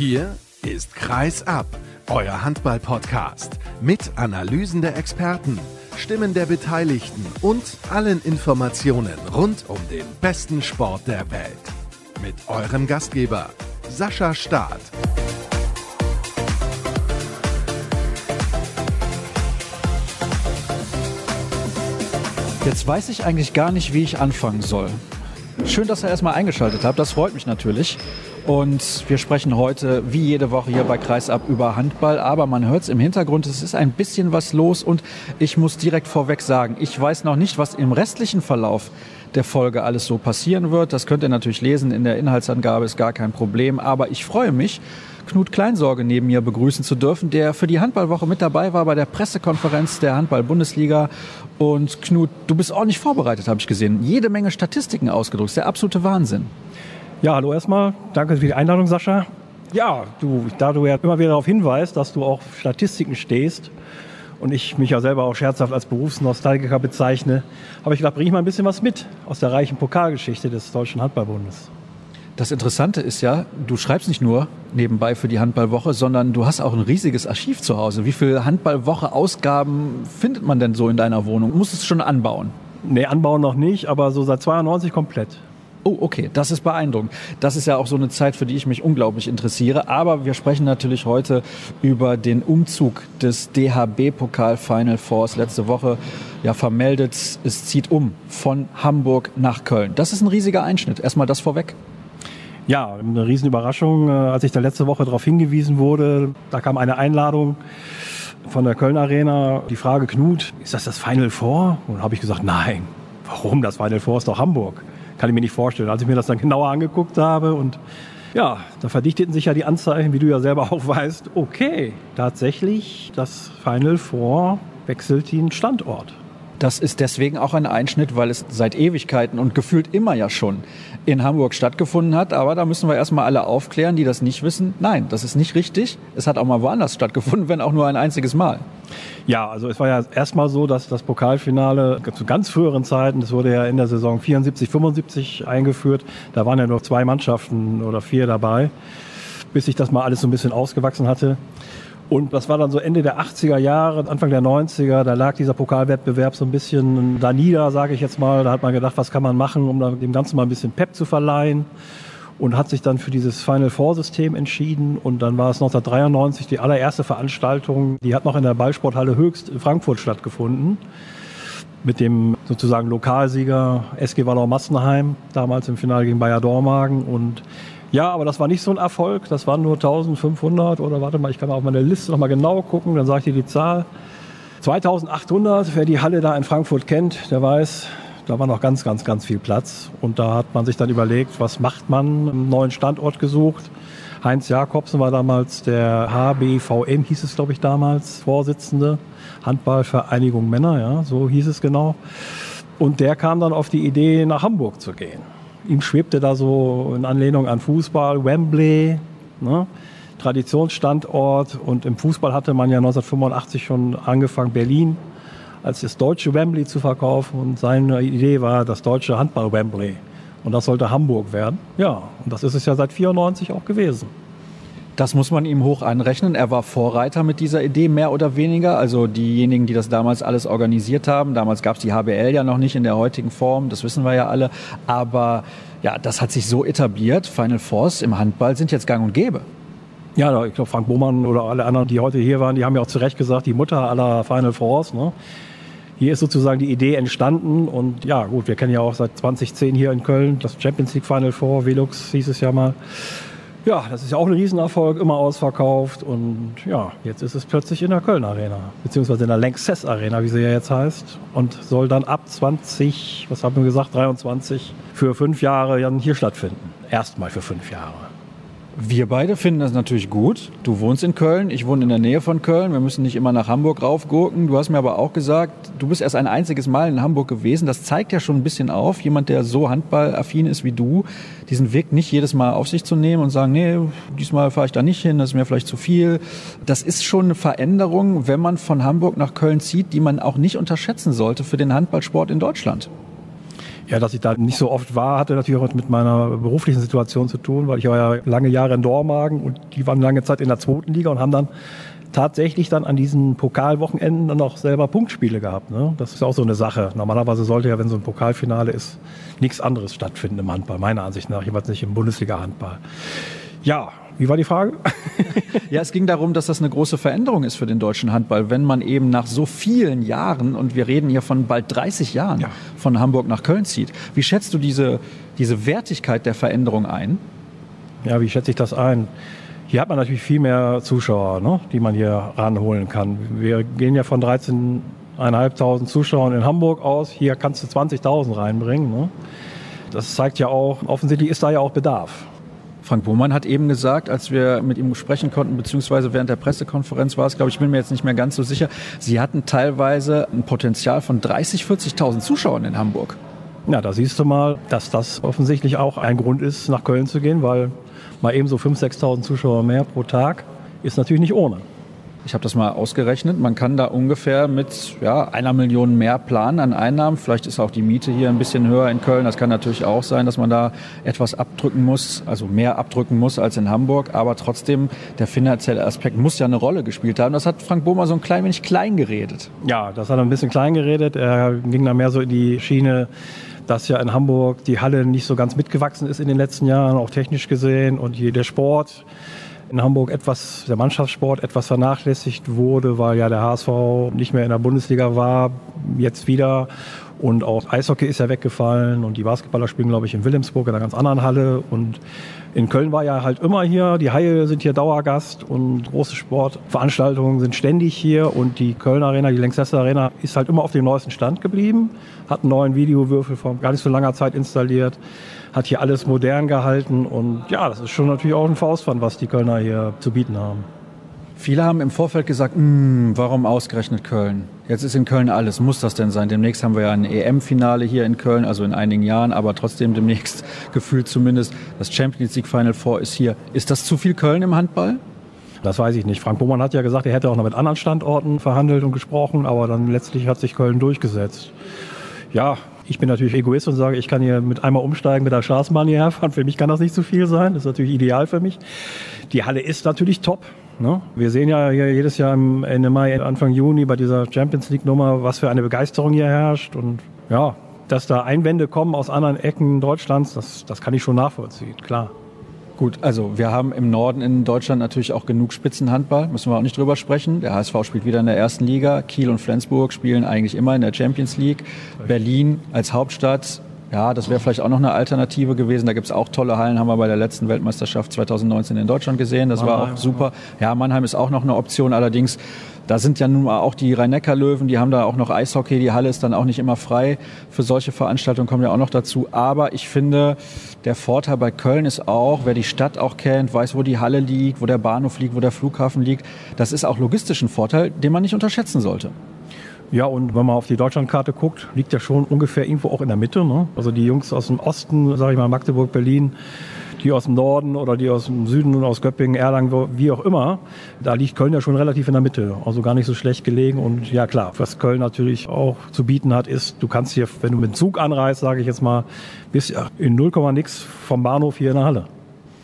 Hier ist Kreis ab, euer Handball-Podcast mit Analysen der Experten, Stimmen der Beteiligten und allen Informationen rund um den besten Sport der Welt. Mit eurem Gastgeber Sascha Staat. Jetzt weiß ich eigentlich gar nicht, wie ich anfangen soll. Schön, dass ihr erstmal eingeschaltet habt. Das freut mich natürlich. Und wir sprechen heute, wie jede Woche hier bei Kreisab, über Handball. Aber man hört es im Hintergrund, es ist ein bisschen was los. Und ich muss direkt vorweg sagen, ich weiß noch nicht, was im restlichen Verlauf der Folge alles so passieren wird. Das könnt ihr natürlich lesen in der Inhaltsangabe, ist gar kein Problem. Aber ich freue mich, Knut Kleinsorge neben mir begrüßen zu dürfen, der für die Handballwoche mit dabei war bei der Pressekonferenz der Handball-Bundesliga. Und Knut, du bist ordentlich vorbereitet, habe ich gesehen. Jede Menge Statistiken ausgedruckt. Der absolute Wahnsinn. Ja, hallo erstmal. Danke für die Einladung, Sascha. Ja, du, da du ja immer wieder darauf hinweist, dass du auch Statistiken stehst und ich mich ja selber auch scherzhaft als Berufsnostalgiker bezeichne, habe ich gedacht, bringe ich mal ein bisschen was mit aus der reichen Pokalgeschichte des Deutschen Handballbundes. Das Interessante ist ja, du schreibst nicht nur nebenbei für die Handballwoche, sondern du hast auch ein riesiges Archiv zu Hause. Wie viele Handballwoche-Ausgaben findet man denn so in deiner Wohnung? Muss es schon anbauen? Nee, anbauen noch nicht, aber so seit 92 komplett. Oh, okay, das ist beeindruckend. Das ist ja auch so eine Zeit, für die ich mich unglaublich interessiere. Aber wir sprechen natürlich heute über den Umzug des DHB-Pokal Final Fours letzte Woche. Ja, vermeldet, es zieht um von Hamburg nach Köln. Das ist ein riesiger Einschnitt. Erstmal das vorweg. Ja, eine Riesenüberraschung, äh, als ich da letzte Woche darauf hingewiesen wurde. Da kam eine Einladung von der Köln Arena. Die Frage, Knut, ist das das Final Four? Und habe ich gesagt, nein. Warum? Das Final Four ist doch Hamburg kann ich mir nicht vorstellen. Als ich mir das dann genauer angeguckt habe und ja, da verdichteten sich ja die Anzeichen, wie du ja selber auch weißt. Okay, tatsächlich, das Final Four wechselt den Standort. Das ist deswegen auch ein Einschnitt, weil es seit Ewigkeiten und gefühlt immer ja schon in Hamburg stattgefunden hat. Aber da müssen wir erstmal alle aufklären, die das nicht wissen. Nein, das ist nicht richtig. Es hat auch mal woanders stattgefunden, wenn auch nur ein einziges Mal. Ja, also es war ja erstmal so, dass das Pokalfinale zu ganz früheren Zeiten, das wurde ja in der Saison 74, 75 eingeführt, da waren ja nur zwei Mannschaften oder vier dabei, bis sich das mal alles so ein bisschen ausgewachsen hatte. Und das war dann so Ende der 80er Jahre, Anfang der 90er, da lag dieser Pokalwettbewerb so ein bisschen da nieder, sage ich jetzt mal. Da hat man gedacht, was kann man machen, um dem Ganzen mal ein bisschen Pep zu verleihen. Und hat sich dann für dieses Final Four System entschieden. Und dann war es 1993 die allererste Veranstaltung, die hat noch in der Ballsporthalle Höchst in Frankfurt stattgefunden. Mit dem sozusagen Lokalsieger SG Wallau Massenheim, damals im Finale gegen Bayer Dormagen. Und ja, aber das war nicht so ein Erfolg, das waren nur 1500 oder warte mal, ich kann mal auf meine Liste nochmal genau gucken, dann sage ich dir die Zahl. 2800, wer die Halle da in Frankfurt kennt, der weiß, da war noch ganz, ganz, ganz viel Platz. Und da hat man sich dann überlegt, was macht man? Einen neuen Standort gesucht. Heinz Jakobsen war damals der HBVM, hieß es, glaube ich, damals, Vorsitzende. Handballvereinigung Männer, ja, so hieß es genau. Und der kam dann auf die Idee, nach Hamburg zu gehen. Ihm schwebte da so in Anlehnung an Fußball, Wembley, ne? Traditionsstandort. Und im Fußball hatte man ja 1985 schon angefangen, Berlin als das deutsche Wembley zu verkaufen. Und seine Idee war das deutsche Handball-Wembley. Und das sollte Hamburg werden. Ja, und das ist es ja seit 94 auch gewesen. Das muss man ihm hoch anrechnen. Er war Vorreiter mit dieser Idee, mehr oder weniger. Also diejenigen, die das damals alles organisiert haben. Damals gab es die HBL ja noch nicht in der heutigen Form, das wissen wir ja alle. Aber ja, das hat sich so etabliert. Final Force im Handball sind jetzt gang und gäbe. Ja, ich glaube, Frank Bohmann oder alle anderen, die heute hier waren, die haben ja auch zu Recht gesagt, die Mutter aller Final Force. Ne? Hier ist sozusagen die Idee entstanden und ja, gut, wir kennen ja auch seit 2010 hier in Köln das Champions League Final Four, Velux hieß es ja mal. Ja, das ist ja auch ein Riesenerfolg, immer ausverkauft und ja, jetzt ist es plötzlich in der Köln Arena, beziehungsweise in der Lanxess Arena, wie sie ja jetzt heißt und soll dann ab 20, was haben wir gesagt, 23 für fünf Jahre dann hier stattfinden. Erstmal für fünf Jahre. Wir beide finden das natürlich gut. Du wohnst in Köln, ich wohne in der Nähe von Köln. Wir müssen nicht immer nach Hamburg raufgurken. Du hast mir aber auch gesagt, du bist erst ein einziges Mal in Hamburg gewesen. Das zeigt ja schon ein bisschen auf, jemand, der so handballaffin ist wie du, diesen Weg nicht jedes Mal auf sich zu nehmen und sagen, nee, diesmal fahre ich da nicht hin, das ist mir vielleicht zu viel. Das ist schon eine Veränderung, wenn man von Hamburg nach Köln zieht, die man auch nicht unterschätzen sollte für den Handballsport in Deutschland. Ja, dass ich da nicht so oft war, hatte natürlich auch mit meiner beruflichen Situation zu tun, weil ich war ja lange Jahre in Dormagen und die waren lange Zeit in der zweiten Liga und haben dann tatsächlich dann an diesen Pokalwochenenden dann auch selber Punktspiele gehabt. Ne? Das ist auch so eine Sache. Normalerweise sollte ja, wenn so ein Pokalfinale ist, nichts anderes stattfinden im Handball, meiner Ansicht nach, jeweils nicht im Bundesliga-Handball. Ja, wie war die Frage? ja, es ging darum, dass das eine große Veränderung ist für den deutschen Handball, wenn man eben nach so vielen Jahren, und wir reden hier von bald 30 Jahren, ja. von Hamburg nach Köln zieht. Wie schätzt du diese, diese Wertigkeit der Veränderung ein? Ja, wie schätze ich das ein? Hier hat man natürlich viel mehr Zuschauer, ne, die man hier ranholen kann. Wir gehen ja von 13.500 Zuschauern in Hamburg aus. Hier kannst du 20.000 reinbringen. Ne? Das zeigt ja auch, offensichtlich ist da ja auch Bedarf. Frank Bohmann hat eben gesagt, als wir mit ihm sprechen konnten, beziehungsweise während der Pressekonferenz war es, glaube ich, bin mir jetzt nicht mehr ganz so sicher, Sie hatten teilweise ein Potenzial von 30.000, 40.000 Zuschauern in Hamburg. Ja, da siehst du mal, dass das offensichtlich auch ein Grund ist, nach Köln zu gehen, weil mal eben so 5.000, 6.000 Zuschauer mehr pro Tag ist natürlich nicht ohne. Ich habe das mal ausgerechnet. Man kann da ungefähr mit ja, einer Million mehr planen an Einnahmen. Vielleicht ist auch die Miete hier ein bisschen höher in Köln. Das kann natürlich auch sein, dass man da etwas abdrücken muss, also mehr abdrücken muss als in Hamburg. Aber trotzdem, der finanzielle Aspekt muss ja eine Rolle gespielt haben. Das hat Frank Bohmer so ein klein wenig klein geredet. Ja, das hat er ein bisschen klein geredet. Er ging da mehr so in die Schiene, dass ja in Hamburg die Halle nicht so ganz mitgewachsen ist in den letzten Jahren, auch technisch gesehen. Und hier der Sport in Hamburg etwas, der Mannschaftssport etwas vernachlässigt wurde, weil ja der HSV nicht mehr in der Bundesliga war, jetzt wieder. Und auch Eishockey ist ja weggefallen und die Basketballer spielen, glaube ich, in Wilhelmsburg in einer ganz anderen Halle. Und in Köln war ja halt immer hier, die Haie sind hier Dauergast und große Sportveranstaltungen sind ständig hier und die Köln Arena, die Lanxess Arena ist halt immer auf dem neuesten Stand geblieben, hat einen neuen Videowürfel vor gar nicht so langer Zeit installiert, hat hier alles modern gehalten und ja, das ist schon natürlich auch ein Faustpfand, was die Kölner hier zu bieten haben. Viele haben im Vorfeld gesagt, hm, warum ausgerechnet Köln? Jetzt ist in Köln alles. Muss das denn sein? Demnächst haben wir ja ein EM-Finale hier in Köln, also in einigen Jahren, aber trotzdem demnächst gefühlt zumindest. Das Champions League Final Four ist hier. Ist das zu viel Köln im Handball? Das weiß ich nicht. Frank Bohmann hat ja gesagt, er hätte auch noch mit anderen Standorten verhandelt und gesprochen, aber dann letztlich hat sich Köln durchgesetzt. Ja, ich bin natürlich Egoist und sage, ich kann hier mit einmal umsteigen mit der Straßenbahn hierher fahren. Für mich kann das nicht zu viel sein. Das ist natürlich ideal für mich. Die Halle ist natürlich top. Ne? Wir sehen ja jedes Jahr Ende Mai, Anfang Juni bei dieser Champions League Nummer, was für eine Begeisterung hier herrscht. Und ja, dass da Einwände kommen aus anderen Ecken Deutschlands, das, das kann ich schon nachvollziehen, klar. Gut, also wir haben im Norden in Deutschland natürlich auch genug Spitzenhandball, müssen wir auch nicht drüber sprechen. Der HSV spielt wieder in der ersten Liga, Kiel und Flensburg spielen eigentlich immer in der Champions League. Berlin als Hauptstadt ja, das wäre vielleicht auch noch eine Alternative gewesen. Da gibt es auch tolle Hallen, haben wir bei der letzten Weltmeisterschaft 2019 in Deutschland gesehen. Das Mannheim, war auch super. Ja, Mannheim ist auch noch eine Option. Allerdings, da sind ja nun mal auch die Rhein-Neckar-Löwen, die haben da auch noch Eishockey. Die Halle ist dann auch nicht immer frei. Für solche Veranstaltungen kommen ja auch noch dazu. Aber ich finde, der Vorteil bei Köln ist auch, wer die Stadt auch kennt, weiß, wo die Halle liegt, wo der Bahnhof liegt, wo der Flughafen liegt. Das ist auch logistisch ein Vorteil, den man nicht unterschätzen sollte. Ja, und wenn man auf die Deutschlandkarte guckt, liegt ja schon ungefähr irgendwo auch in der Mitte. Ne? Also die Jungs aus dem Osten, sage ich mal Magdeburg, Berlin, die aus dem Norden oder die aus dem Süden und aus Göppingen, Erlangen, wie auch immer, da liegt Köln ja schon relativ in der Mitte. Also gar nicht so schlecht gelegen. Und ja klar, was Köln natürlich auch zu bieten hat, ist, du kannst hier, wenn du mit dem Zug anreist, sage ich jetzt mal, bist ja in 0, nix vom Bahnhof hier in der Halle.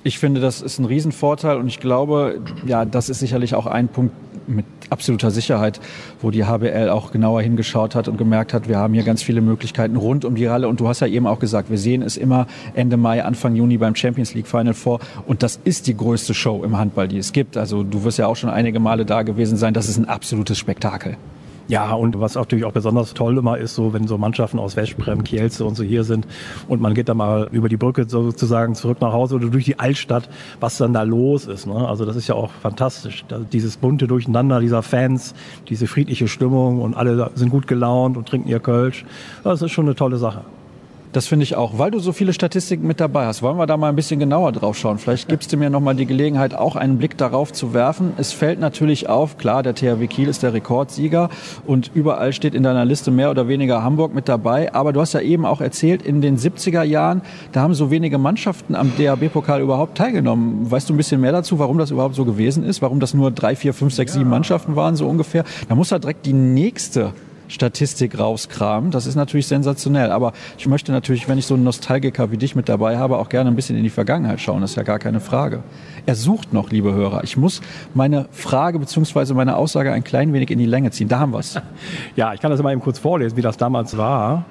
Ich finde, das ist ein Riesenvorteil und ich glaube, ja, das ist sicherlich auch ein Punkt, mit absoluter Sicherheit, wo die HBL auch genauer hingeschaut hat und gemerkt hat, wir haben hier ganz viele Möglichkeiten rund um die Halle. Und du hast ja eben auch gesagt, wir sehen es immer Ende Mai, Anfang Juni beim Champions League Final vor. Und das ist die größte Show im Handball, die es gibt. Also du wirst ja auch schon einige Male da gewesen sein. Das ist ein absolutes Spektakel. Ja, und was natürlich auch besonders toll immer ist, so wenn so Mannschaften aus Westbrem, Kielce und so hier sind und man geht da mal über die Brücke sozusagen zurück nach Hause oder durch die Altstadt, was dann da los ist. Ne? Also das ist ja auch fantastisch. Dieses bunte Durcheinander dieser Fans, diese friedliche Stimmung und alle sind gut gelaunt und trinken ihr Kölsch. Das ist schon eine tolle Sache. Das finde ich auch. Weil du so viele Statistiken mit dabei hast, wollen wir da mal ein bisschen genauer drauf schauen. Vielleicht gibst du mir noch mal die Gelegenheit, auch einen Blick darauf zu werfen. Es fällt natürlich auf, klar, der THW Kiel ist der Rekordsieger und überall steht in deiner Liste mehr oder weniger Hamburg mit dabei. Aber du hast ja eben auch erzählt, in den 70er Jahren, da haben so wenige Mannschaften am DHB-Pokal überhaupt teilgenommen. Weißt du ein bisschen mehr dazu, warum das überhaupt so gewesen ist? Warum das nur drei, vier, fünf, sechs, sieben Mannschaften waren, so ungefähr? Da muss da direkt die nächste Statistik rauskramen. Das ist natürlich sensationell. Aber ich möchte natürlich, wenn ich so einen Nostalgiker wie dich mit dabei habe, auch gerne ein bisschen in die Vergangenheit schauen. Das ist ja gar keine Frage. Er sucht noch, liebe Hörer. Ich muss meine Frage bzw. meine Aussage ein klein wenig in die Länge ziehen. Da haben wir es. Ja, ich kann das mal eben kurz vorlesen, wie das damals war.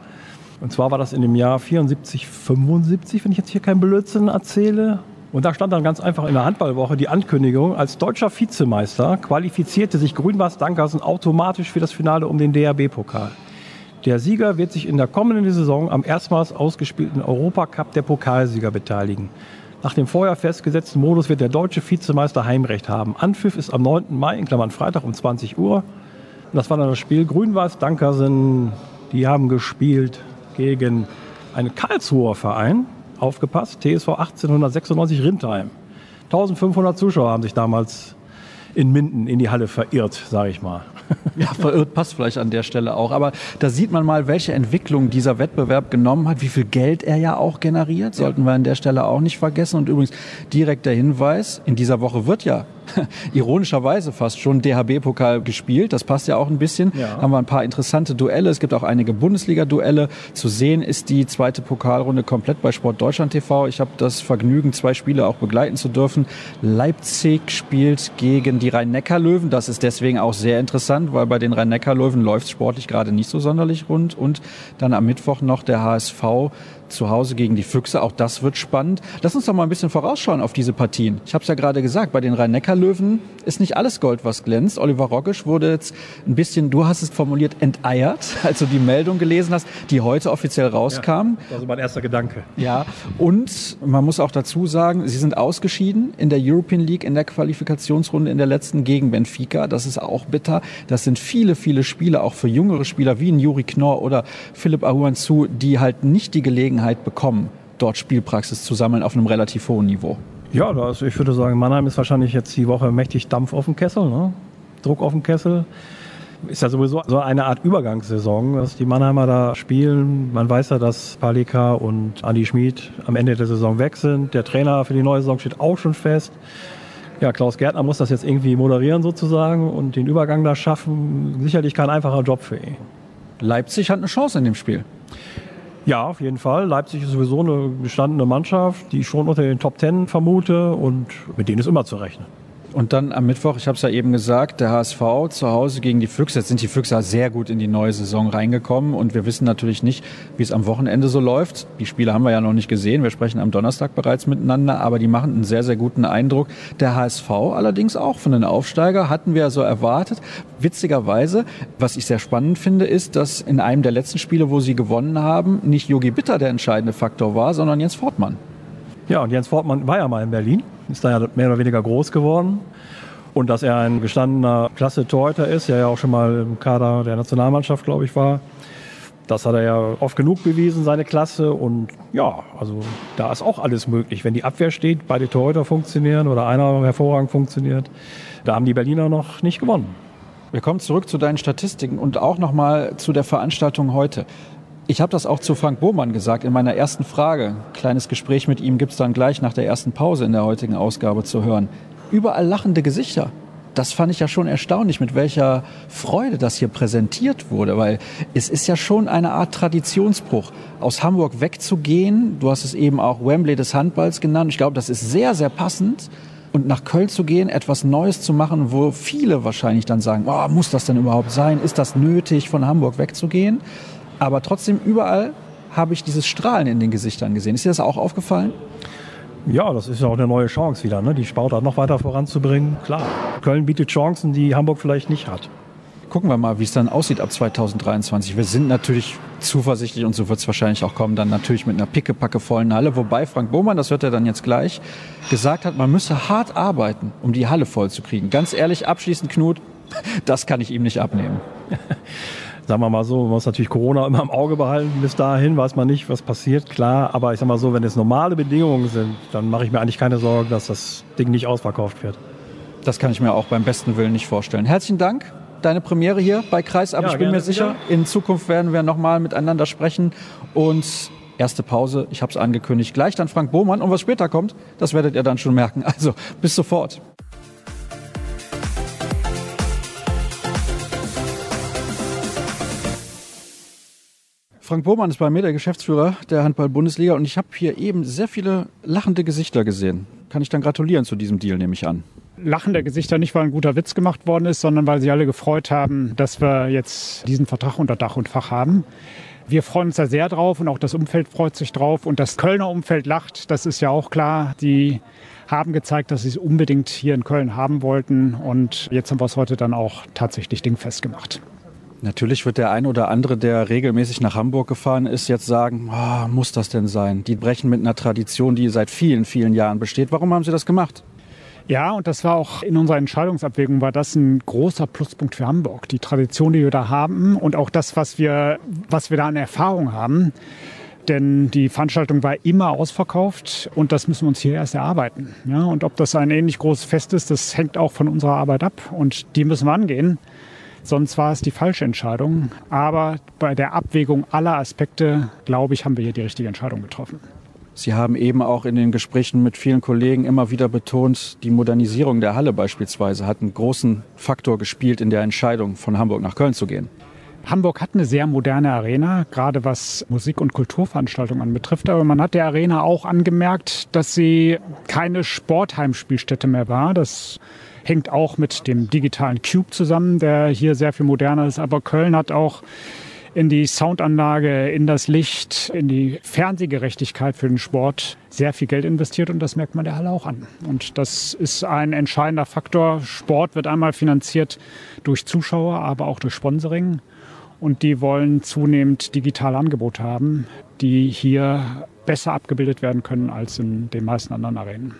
Und zwar war das in dem Jahr 74, 75, wenn ich jetzt hier keinen Blödsinn erzähle. Und da stand dann ganz einfach in der Handballwoche die Ankündigung, als deutscher Vizemeister qualifizierte sich Grün-Weiß Dankersen automatisch für das Finale um den DRB-Pokal. Der Sieger wird sich in der kommenden Saison am erstmals ausgespielten Europacup der Pokalsieger beteiligen. Nach dem vorher festgesetzten Modus wird der deutsche Vizemeister Heimrecht haben. Anpfiff ist am 9. Mai, in Klammern Freitag um 20 Uhr. Und das war dann das Spiel Grün-Weiß Dankersen. Die haben gespielt gegen einen Karlsruher Verein, aufgepasst, TSV 1896 Rindheim. 1500 Zuschauer haben sich damals in Minden in die Halle verirrt, sage ich mal. Ja, verirrt passt vielleicht an der Stelle auch. Aber da sieht man mal, welche Entwicklung dieser Wettbewerb genommen hat, wie viel Geld er ja auch generiert. Sollten wir an der Stelle auch nicht vergessen. Und übrigens direkt der Hinweis, in dieser Woche wird ja ironischerweise fast schon DHB-Pokal gespielt. Das passt ja auch ein bisschen. Ja. Haben wir ein paar interessante Duelle. Es gibt auch einige Bundesliga-Duelle. Zu sehen ist die zweite Pokalrunde komplett bei Sport Deutschland TV. Ich habe das Vergnügen, zwei Spiele auch begleiten zu dürfen. Leipzig spielt gegen die Rhein-Neckar-Löwen. Das ist deswegen auch sehr interessant, weil bei den Rhein-Neckar-Löwen läuft sportlich gerade nicht so sonderlich rund. Und dann am Mittwoch noch der HSV zu Hause gegen die Füchse. Auch das wird spannend. Lass uns doch mal ein bisschen vorausschauen auf diese Partien. Ich habe es ja gerade gesagt, bei den Rhein-Neckar-Löwen ist nicht alles Gold, was glänzt. Oliver Roggisch wurde jetzt ein bisschen, du hast es formuliert, enteiert, als du die Meldung gelesen hast, die heute offiziell rauskam. Ja, das war mein erster Gedanke. Ja, und man muss auch dazu sagen, sie sind ausgeschieden in der European League in der Qualifikationsrunde in der letzten gegen Benfica. Das ist auch bitter. Das sind viele, viele Spieler, auch für jüngere Spieler wie ein Juri Knorr oder Philipp Ahuanzu, die halt nicht die Gelegenheit bekommen, dort Spielpraxis zu sammeln auf einem relativ hohen Niveau. Ja, das, ich würde sagen, Mannheim ist wahrscheinlich jetzt die Woche mächtig Dampf auf dem Kessel, ne? Druck auf dem Kessel. Ist ja sowieso so eine Art Übergangssaison, dass die Mannheimer da spielen. Man weiß ja, dass Palika und Andi Schmid am Ende der Saison weg sind. Der Trainer für die neue Saison steht auch schon fest. Ja, Klaus Gärtner muss das jetzt irgendwie moderieren sozusagen und den Übergang da schaffen. Sicherlich kein einfacher Job für ihn. Leipzig hat eine Chance in dem Spiel. Ja, auf jeden Fall. Leipzig ist sowieso eine gestandene Mannschaft, die ich schon unter den Top Ten vermute und mit denen ist immer zu rechnen. Und dann am Mittwoch, ich habe es ja eben gesagt, der HSV zu Hause gegen die Füchse. Jetzt sind die Füchse sehr gut in die neue Saison reingekommen und wir wissen natürlich nicht, wie es am Wochenende so läuft. Die Spiele haben wir ja noch nicht gesehen. Wir sprechen am Donnerstag bereits miteinander, aber die machen einen sehr, sehr guten Eindruck. Der HSV allerdings auch von den Aufsteiger hatten wir so erwartet. Witzigerweise, was ich sehr spannend finde, ist, dass in einem der letzten Spiele, wo sie gewonnen haben, nicht Yogi Bitter der entscheidende Faktor war, sondern Jens Fortmann. Ja, und Jens Fortmann war ja mal in Berlin, ist da ja mehr oder weniger groß geworden. Und dass er ein gestandener Klasse-Torhüter ist, der ja auch schon mal im Kader der Nationalmannschaft, glaube ich, war. Das hat er ja oft genug bewiesen, seine Klasse. Und ja, also da ist auch alles möglich. Wenn die Abwehr steht, beide Torhüter funktionieren oder einer hervorragend funktioniert, da haben die Berliner noch nicht gewonnen. Wir kommen zurück zu deinen Statistiken und auch nochmal zu der Veranstaltung heute. Ich habe das auch zu Frank Bohmann gesagt in meiner ersten Frage. Kleines Gespräch mit ihm gibt es dann gleich nach der ersten Pause in der heutigen Ausgabe zu hören. Überall lachende Gesichter. Das fand ich ja schon erstaunlich, mit welcher Freude das hier präsentiert wurde, weil es ist ja schon eine Art Traditionsbruch, aus Hamburg wegzugehen. Du hast es eben auch Wembley des Handballs genannt. Ich glaube, das ist sehr, sehr passend. Und nach Köln zu gehen, etwas Neues zu machen, wo viele wahrscheinlich dann sagen, oh, muss das denn überhaupt sein? Ist das nötig, von Hamburg wegzugehen? Aber trotzdem überall habe ich dieses Strahlen in den Gesichtern gesehen. Ist dir das auch aufgefallen? Ja, das ist ja auch eine neue Chance wieder, ne? die Sportart noch weiter voranzubringen. Klar, Köln bietet Chancen, die Hamburg vielleicht nicht hat. Gucken wir mal, wie es dann aussieht ab 2023. Wir sind natürlich zuversichtlich und so wird es wahrscheinlich auch kommen, dann natürlich mit einer pickepacke vollen Halle. Wobei Frank Bohmann, das hört er dann jetzt gleich, gesagt hat, man müsse hart arbeiten, um die Halle voll zu kriegen. Ganz ehrlich, abschließend Knut, das kann ich ihm nicht abnehmen. sagen wir mal so, man muss natürlich Corona immer im Auge behalten. Bis dahin weiß man nicht, was passiert, klar. Aber ich sag mal so, wenn es normale Bedingungen sind, dann mache ich mir eigentlich keine Sorgen, dass das Ding nicht ausverkauft wird. Das kann ich mir auch beim besten Willen nicht vorstellen. Herzlichen Dank. Deine Premiere hier bei Kreisab. Ja, ich bin mir sicher, wieder. in Zukunft werden wir nochmal miteinander sprechen. Und erste Pause, ich habe es angekündigt, gleich dann Frank Bohmann. Und was später kommt, das werdet ihr dann schon merken. Also bis sofort. Frank Bohmann ist bei mir der Geschäftsführer der Handball-Bundesliga und ich habe hier eben sehr viele lachende Gesichter gesehen. Kann ich dann gratulieren zu diesem Deal, nehme ich an. Lachende Gesichter nicht, weil ein guter Witz gemacht worden ist, sondern weil sie alle gefreut haben, dass wir jetzt diesen Vertrag unter Dach und Fach haben. Wir freuen uns da sehr drauf und auch das Umfeld freut sich drauf und das Kölner Umfeld lacht, das ist ja auch klar. Die haben gezeigt, dass sie es unbedingt hier in Köln haben wollten und jetzt haben wir es heute dann auch tatsächlich dingfest gemacht. Natürlich wird der ein oder andere, der regelmäßig nach Hamburg gefahren ist, jetzt sagen, oh, muss das denn sein? Die brechen mit einer Tradition, die seit vielen, vielen Jahren besteht. Warum haben Sie das gemacht? Ja, und das war auch in unserer Entscheidungsabwägung, war das ein großer Pluspunkt für Hamburg. Die Tradition, die wir da haben und auch das, was wir, was wir da an Erfahrung haben. Denn die Veranstaltung war immer ausverkauft und das müssen wir uns hier erst erarbeiten. Ja, und ob das ein ähnlich großes Fest ist, das hängt auch von unserer Arbeit ab und die müssen wir angehen. Sonst war es die falsche Entscheidung. Aber bei der Abwägung aller Aspekte, glaube ich, haben wir hier die richtige Entscheidung getroffen. Sie haben eben auch in den Gesprächen mit vielen Kollegen immer wieder betont, die Modernisierung der Halle beispielsweise hat einen großen Faktor gespielt in der Entscheidung, von Hamburg nach Köln zu gehen. Hamburg hat eine sehr moderne Arena, gerade was Musik- und Kulturveranstaltungen anbetrifft. Aber man hat der Arena auch angemerkt, dass sie keine Sportheimspielstätte mehr war. Das hängt auch mit dem digitalen Cube zusammen, der hier sehr viel moderner ist. Aber Köln hat auch in die Soundanlage, in das Licht, in die Fernsehgerechtigkeit für den Sport sehr viel Geld investiert und das merkt man der Halle auch an. Und das ist ein entscheidender Faktor. Sport wird einmal finanziert durch Zuschauer, aber auch durch Sponsoring. Und die wollen zunehmend digitale Angebote haben, die hier besser abgebildet werden können als in den meisten anderen Arenen.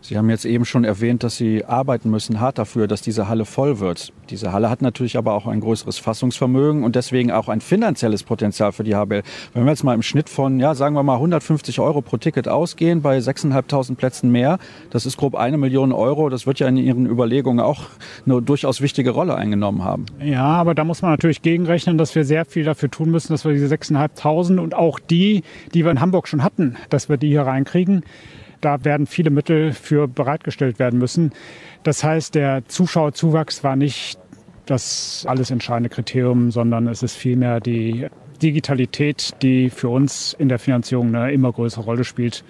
Sie haben jetzt eben schon erwähnt, dass Sie arbeiten müssen hart dafür, dass diese Halle voll wird. Diese Halle hat natürlich aber auch ein größeres Fassungsvermögen und deswegen auch ein finanzielles Potenzial für die HBL. Wenn wir jetzt mal im Schnitt von, ja, sagen wir mal 150 Euro pro Ticket ausgehen, bei 6.500 Plätzen mehr, das ist grob eine Million Euro. Das wird ja in Ihren Überlegungen auch eine durchaus wichtige Rolle eingenommen haben. Ja, aber da muss man natürlich gegenrechnen, dass wir sehr viel dafür tun müssen, dass wir diese 6.500 und auch die, die wir in Hamburg schon hatten, dass wir die hier reinkriegen. Da werden viele Mittel für bereitgestellt werden müssen. Das heißt, der Zuschauerzuwachs war nicht das alles entscheidende Kriterium, sondern es ist vielmehr die Digitalität, die für uns in der Finanzierung eine immer größere Rolle spielt,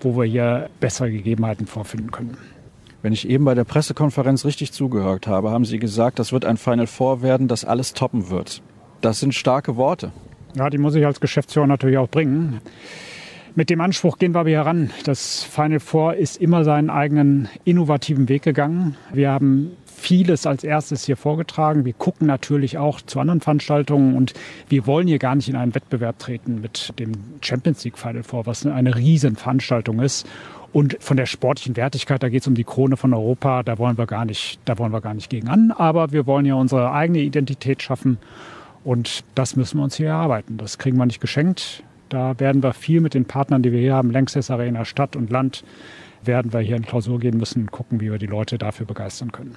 wo wir hier bessere Gegebenheiten vorfinden können. Wenn ich eben bei der Pressekonferenz richtig zugehört habe, haben Sie gesagt, das wird ein Final Four werden, das alles toppen wird. Das sind starke Worte. Ja, die muss ich als Geschäftsführer natürlich auch bringen. Mit dem Anspruch gehen wir aber heran. Das Final Four ist immer seinen eigenen innovativen Weg gegangen. Wir haben vieles als erstes hier vorgetragen. Wir gucken natürlich auch zu anderen Veranstaltungen und wir wollen hier gar nicht in einen Wettbewerb treten mit dem Champions League Final Four, was eine Riesenveranstaltung ist. Und von der sportlichen Wertigkeit, da geht es um die Krone von Europa, da wollen wir gar nicht, da wollen wir gar nicht gegen an. Aber wir wollen ja unsere eigene Identität schaffen. Und das müssen wir uns hier erarbeiten. Das kriegen wir nicht geschenkt. Da werden wir viel mit den Partnern, die wir hier haben, Lanxess Arena, Stadt und Land, werden wir hier in Klausur gehen müssen und gucken, wie wir die Leute dafür begeistern können.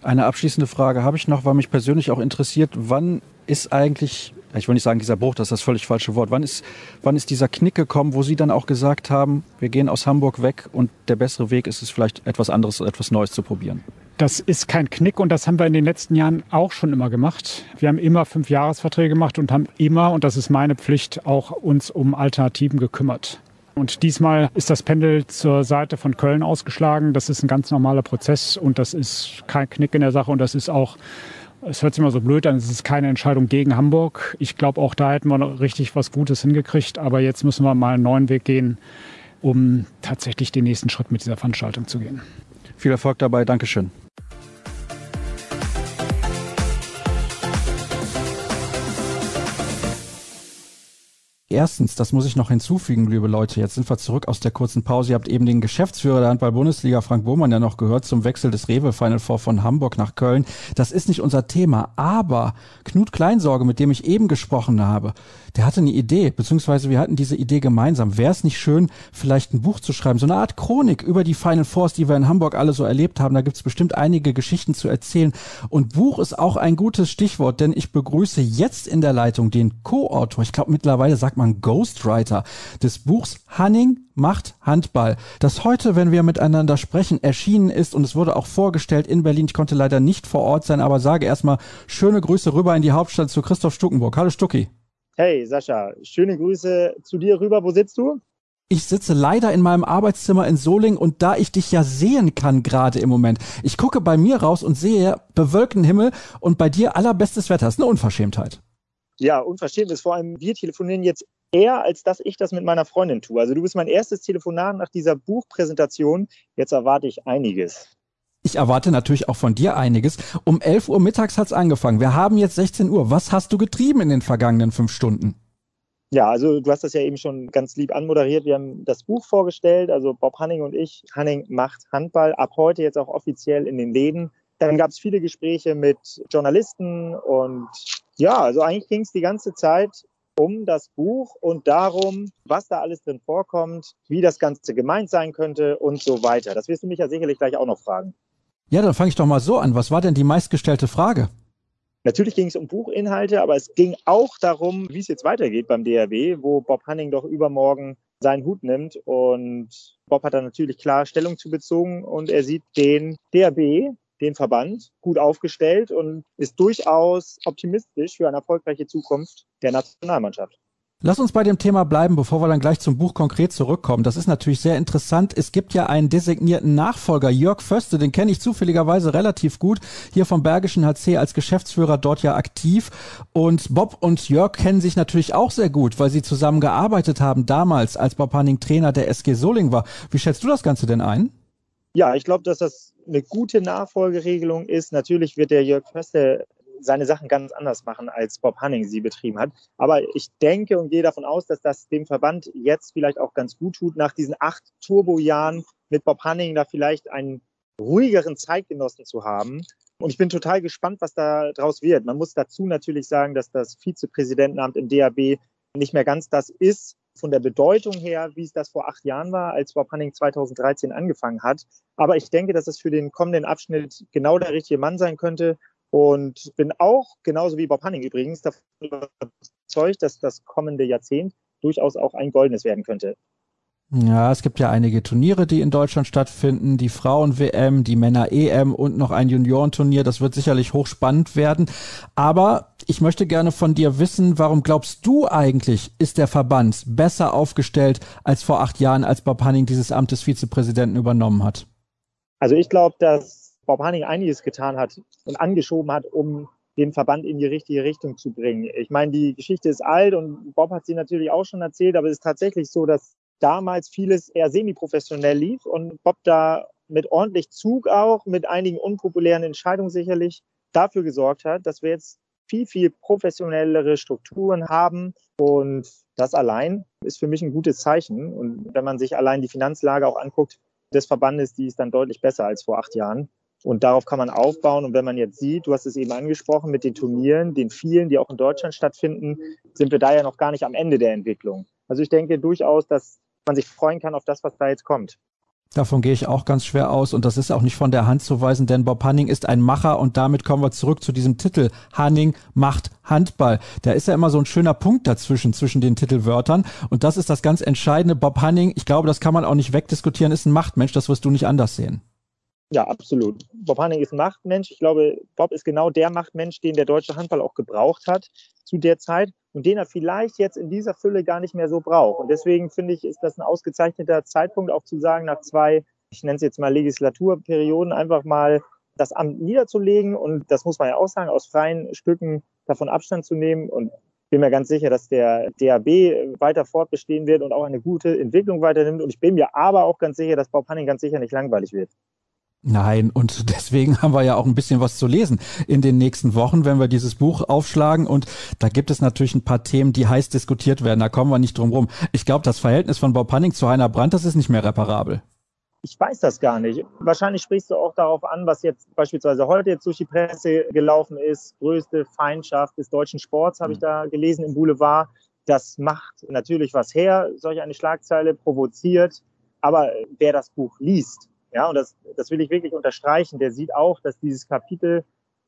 Eine abschließende Frage habe ich noch, weil mich persönlich auch interessiert, wann ist eigentlich, ich will nicht sagen dieser Bruch, das ist das völlig falsche Wort, wann ist, wann ist dieser Knick gekommen, wo Sie dann auch gesagt haben, wir gehen aus Hamburg weg und der bessere Weg ist es vielleicht etwas anderes, etwas Neues zu probieren? Das ist kein Knick und das haben wir in den letzten Jahren auch schon immer gemacht. Wir haben immer fünf Jahresverträge gemacht und haben immer, und das ist meine Pflicht, auch uns um Alternativen gekümmert. Und diesmal ist das Pendel zur Seite von Köln ausgeschlagen. Das ist ein ganz normaler Prozess und das ist kein Knick in der Sache und das ist auch es hört sich immer so blöd an, es ist keine Entscheidung gegen Hamburg. Ich glaube, auch da hätten wir noch richtig was Gutes hingekriegt. Aber jetzt müssen wir mal einen neuen Weg gehen, um tatsächlich den nächsten Schritt mit dieser Veranstaltung zu gehen. Viel Erfolg dabei. Dankeschön. Erstens, das muss ich noch hinzufügen, liebe Leute, jetzt sind wir zurück aus der kurzen Pause. Ihr habt eben den Geschäftsführer der Handball-Bundesliga, Frank Bohmann, ja noch gehört zum Wechsel des Rewe Final Four von Hamburg nach Köln. Das ist nicht unser Thema, aber Knut Kleinsorge, mit dem ich eben gesprochen habe, der hatte eine Idee, beziehungsweise wir hatten diese Idee gemeinsam. Wäre es nicht schön, vielleicht ein Buch zu schreiben, so eine Art Chronik über die Final Fours, die wir in Hamburg alle so erlebt haben. Da gibt es bestimmt einige Geschichten zu erzählen. Und Buch ist auch ein gutes Stichwort, denn ich begrüße jetzt in der Leitung den Co-Autor, ich glaube mittlerweile sagt man Ghostwriter des Buchs Hanning macht Handball, das heute, wenn wir miteinander sprechen, erschienen ist und es wurde auch vorgestellt in Berlin. Ich konnte leider nicht vor Ort sein, aber sage erstmal schöne Grüße rüber in die Hauptstadt zu Christoph Stuckenburg. Hallo Stucki. Hey Sascha, schöne Grüße zu dir rüber. Wo sitzt du? Ich sitze leider in meinem Arbeitszimmer in Soling und da ich dich ja sehen kann gerade im Moment, ich gucke bei mir raus und sehe bewölkten Himmel und bei dir allerbestes Wetter. Das ist eine Unverschämtheit. Ja, unverschämt ist vor allem, wir telefonieren jetzt eher, als dass ich das mit meiner Freundin tue. Also du bist mein erstes Telefonat nach dieser Buchpräsentation. Jetzt erwarte ich einiges. Ich erwarte natürlich auch von dir einiges. Um 11 Uhr mittags hat's angefangen. Wir haben jetzt 16 Uhr. Was hast du getrieben in den vergangenen fünf Stunden? Ja, also du hast das ja eben schon ganz lieb anmoderiert. Wir haben das Buch vorgestellt, also Bob Hanning und ich. Hanning macht Handball ab heute jetzt auch offiziell in den Läden. Dann gab es viele Gespräche mit Journalisten und ja, also eigentlich ging es die ganze Zeit um das Buch und darum, was da alles drin vorkommt, wie das Ganze gemeint sein könnte und so weiter. Das wirst du mich ja sicherlich gleich auch noch fragen. Ja, dann fange ich doch mal so an. Was war denn die meistgestellte Frage? Natürlich ging es um Buchinhalte, aber es ging auch darum, wie es jetzt weitergeht beim DRW, wo Bob Hanning doch übermorgen seinen Hut nimmt. Und Bob hat da natürlich klar Stellung zu bezogen und er sieht den DRB, den Verband, gut aufgestellt und ist durchaus optimistisch für eine erfolgreiche Zukunft der Nationalmannschaft. Lass uns bei dem Thema bleiben, bevor wir dann gleich zum Buch konkret zurückkommen. Das ist natürlich sehr interessant. Es gibt ja einen designierten Nachfolger, Jörg Förste, den kenne ich zufälligerweise relativ gut, hier vom Bergischen HC als Geschäftsführer dort ja aktiv. Und Bob und Jörg kennen sich natürlich auch sehr gut, weil sie zusammen gearbeitet haben damals, als Bob Hanning Trainer der SG Soling war. Wie schätzt du das Ganze denn ein? Ja, ich glaube, dass das eine gute Nachfolgeregelung ist. Natürlich wird der Jörg Förste seine Sachen ganz anders machen, als Bob Hanning sie betrieben hat. Aber ich denke und gehe davon aus, dass das dem Verband jetzt vielleicht auch ganz gut tut, nach diesen acht Turbojahren mit Bob Hanning da vielleicht einen ruhigeren Zeitgenossen zu haben. Und ich bin total gespannt, was da draus wird. Man muss dazu natürlich sagen, dass das Vizepräsidentenamt im DAB nicht mehr ganz das ist, von der Bedeutung her, wie es das vor acht Jahren war, als Bob Hanning 2013 angefangen hat. Aber ich denke, dass es für den kommenden Abschnitt genau der richtige Mann sein könnte. Und bin auch, genauso wie Bob Hanning übrigens, davon überzeugt, dass das kommende Jahrzehnt durchaus auch ein goldenes werden könnte. Ja, es gibt ja einige Turniere, die in Deutschland stattfinden, die Frauen-WM, die Männer-EM und noch ein Juniorenturnier. Das wird sicherlich hochspannend werden. Aber ich möchte gerne von dir wissen, warum glaubst du eigentlich, ist der Verband besser aufgestellt als vor acht Jahren, als Bob Hanning dieses Amt des Vizepräsidenten übernommen hat? Also ich glaube, dass Bob Hanning einiges getan hat und angeschoben hat, um den Verband in die richtige Richtung zu bringen. Ich meine, die Geschichte ist alt und Bob hat sie natürlich auch schon erzählt, aber es ist tatsächlich so, dass damals vieles eher semi-professionell lief und Bob da mit ordentlich Zug auch, mit einigen unpopulären Entscheidungen sicherlich dafür gesorgt hat, dass wir jetzt viel, viel professionellere Strukturen haben. Und das allein ist für mich ein gutes Zeichen. Und wenn man sich allein die Finanzlage auch anguckt des Verbandes, die ist dann deutlich besser als vor acht Jahren. Und darauf kann man aufbauen. Und wenn man jetzt sieht, du hast es eben angesprochen, mit den Turnieren, den vielen, die auch in Deutschland stattfinden, sind wir da ja noch gar nicht am Ende der Entwicklung. Also ich denke durchaus, dass man sich freuen kann auf das, was da jetzt kommt. Davon gehe ich auch ganz schwer aus und das ist auch nicht von der Hand zu weisen, denn Bob Hanning ist ein Macher und damit kommen wir zurück zu diesem Titel. Hanning macht Handball. Da ist ja immer so ein schöner Punkt dazwischen, zwischen den Titelwörtern und das ist das ganz Entscheidende. Bob Hanning, ich glaube, das kann man auch nicht wegdiskutieren, ist ein Machtmensch, das wirst du nicht anders sehen. Ja, absolut. Bob Hanning ist ein Machtmensch. Ich glaube, Bob ist genau der Machtmensch, den der deutsche Handball auch gebraucht hat zu der Zeit und den er vielleicht jetzt in dieser Fülle gar nicht mehr so braucht. Und deswegen finde ich, ist das ein ausgezeichneter Zeitpunkt, auch zu sagen, nach zwei, ich nenne es jetzt mal Legislaturperioden, einfach mal das Amt niederzulegen. Und das muss man ja auch sagen, aus freien Stücken davon Abstand zu nehmen. Und bin mir ganz sicher, dass der DAB weiter fortbestehen wird und auch eine gute Entwicklung weiternimmt. Und ich bin mir aber auch ganz sicher, dass Bob Hanning ganz sicher nicht langweilig wird. Nein, und deswegen haben wir ja auch ein bisschen was zu lesen in den nächsten Wochen, wenn wir dieses Buch aufschlagen. Und da gibt es natürlich ein paar Themen, die heiß diskutiert werden. Da kommen wir nicht drum rum. Ich glaube, das Verhältnis von Bob Hanning zu Heiner Brandt, das ist nicht mehr reparabel. Ich weiß das gar nicht. Wahrscheinlich sprichst du auch darauf an, was jetzt beispielsweise heute jetzt durch die Presse gelaufen ist. Größte Feindschaft des deutschen Sports habe ich mhm. da gelesen im Boulevard. Das macht natürlich was her, solch eine Schlagzeile provoziert. Aber wer das Buch liest, ja, und das, das will ich wirklich unterstreichen. Der sieht auch, dass dieses Kapitel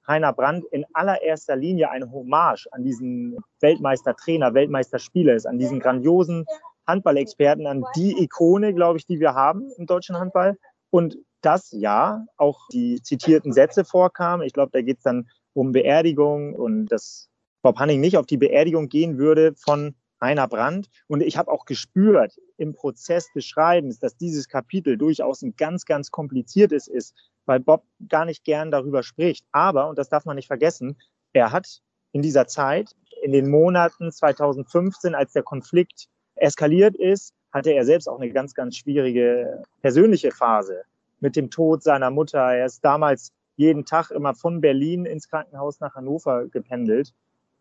Heiner Brandt in allererster Linie eine Hommage an diesen Weltmeistertrainer, Weltmeisterspieler ist, an diesen grandiosen Handballexperten, an die Ikone, glaube ich, die wir haben im deutschen Handball. Und das ja auch die zitierten Sätze vorkamen. Ich glaube, da geht es dann um Beerdigung und das Bob Hanning nicht auf die Beerdigung gehen würde von Heiner Brandt. Und ich habe auch gespürt im Prozess des Schreibens, dass dieses Kapitel durchaus ein ganz, ganz kompliziertes ist, weil Bob gar nicht gern darüber spricht. Aber, und das darf man nicht vergessen, er hat in dieser Zeit, in den Monaten 2015, als der Konflikt eskaliert ist, hatte er selbst auch eine ganz, ganz schwierige persönliche Phase mit dem Tod seiner Mutter. Er ist damals jeden Tag immer von Berlin ins Krankenhaus nach Hannover gependelt.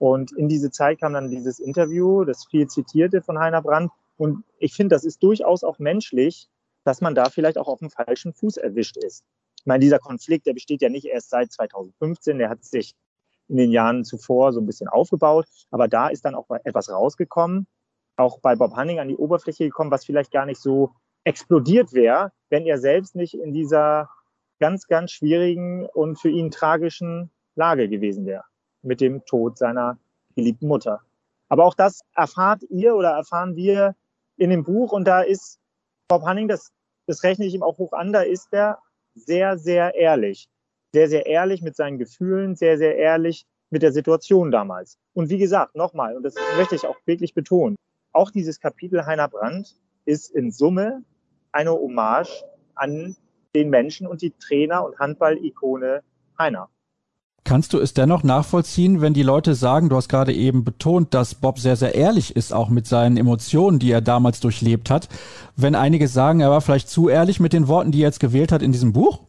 Und in diese Zeit kam dann dieses Interview, das viel zitierte von Heiner Brandt. Und ich finde, das ist durchaus auch menschlich, dass man da vielleicht auch auf dem falschen Fuß erwischt ist. Ich meine, dieser Konflikt, der besteht ja nicht erst seit 2015, der hat sich in den Jahren zuvor so ein bisschen aufgebaut. Aber da ist dann auch etwas rausgekommen, auch bei Bob Hanning an die Oberfläche gekommen, was vielleicht gar nicht so explodiert wäre, wenn er selbst nicht in dieser ganz, ganz schwierigen und für ihn tragischen Lage gewesen wäre mit dem Tod seiner geliebten Mutter. Aber auch das erfahrt ihr oder erfahren wir in dem Buch und da ist Bob Hanning, das, das rechne ich ihm auch hoch an, da ist er sehr, sehr ehrlich. Sehr, sehr ehrlich mit seinen Gefühlen, sehr, sehr ehrlich mit der Situation damals. Und wie gesagt, nochmal, und das möchte ich auch wirklich betonen, auch dieses Kapitel Heiner Brandt ist in Summe eine Hommage an den Menschen und die Trainer und Handball-Ikone Heiner. Kannst du es dennoch nachvollziehen, wenn die Leute sagen, du hast gerade eben betont, dass Bob sehr, sehr ehrlich ist, auch mit seinen Emotionen, die er damals durchlebt hat. Wenn einige sagen, er war vielleicht zu ehrlich mit den Worten, die er jetzt gewählt hat in diesem Buch?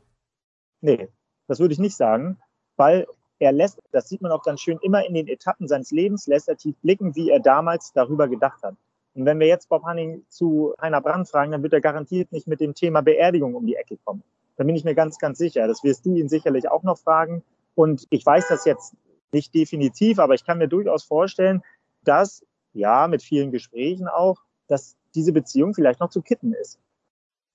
Nee, das würde ich nicht sagen, weil er lässt, das sieht man auch ganz schön, immer in den Etappen seines Lebens lässt er tief blicken, wie er damals darüber gedacht hat. Und wenn wir jetzt Bob Hanning zu Heiner Brand fragen, dann wird er garantiert nicht mit dem Thema Beerdigung um die Ecke kommen. Da bin ich mir ganz, ganz sicher. Das wirst du ihn sicherlich auch noch fragen. Und ich weiß das jetzt nicht definitiv, aber ich kann mir durchaus vorstellen, dass, ja, mit vielen Gesprächen auch, dass diese Beziehung vielleicht noch zu kitten ist.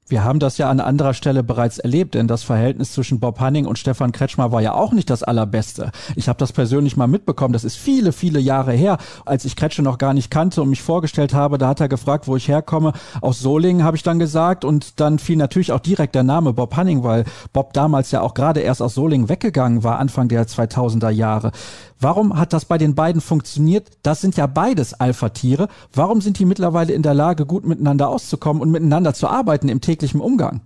Wir haben das ja an anderer Stelle bereits erlebt, denn das Verhältnis zwischen Bob Hanning und Stefan Kretschmer war ja auch nicht das allerbeste. Ich habe das persönlich mal mitbekommen, das ist viele, viele Jahre her, als ich Kretsche noch gar nicht kannte und mich vorgestellt habe, da hat er gefragt, wo ich herkomme. Aus Solingen habe ich dann gesagt und dann fiel natürlich auch direkt der Name Bob Hanning, weil Bob damals ja auch gerade erst aus Solingen weggegangen war, Anfang der 2000er Jahre. Warum hat das bei den beiden funktioniert? Das sind ja beides Alpha-Tiere. Warum sind die mittlerweile in der Lage, gut miteinander auszukommen und miteinander zu arbeiten im täglichen Umgang?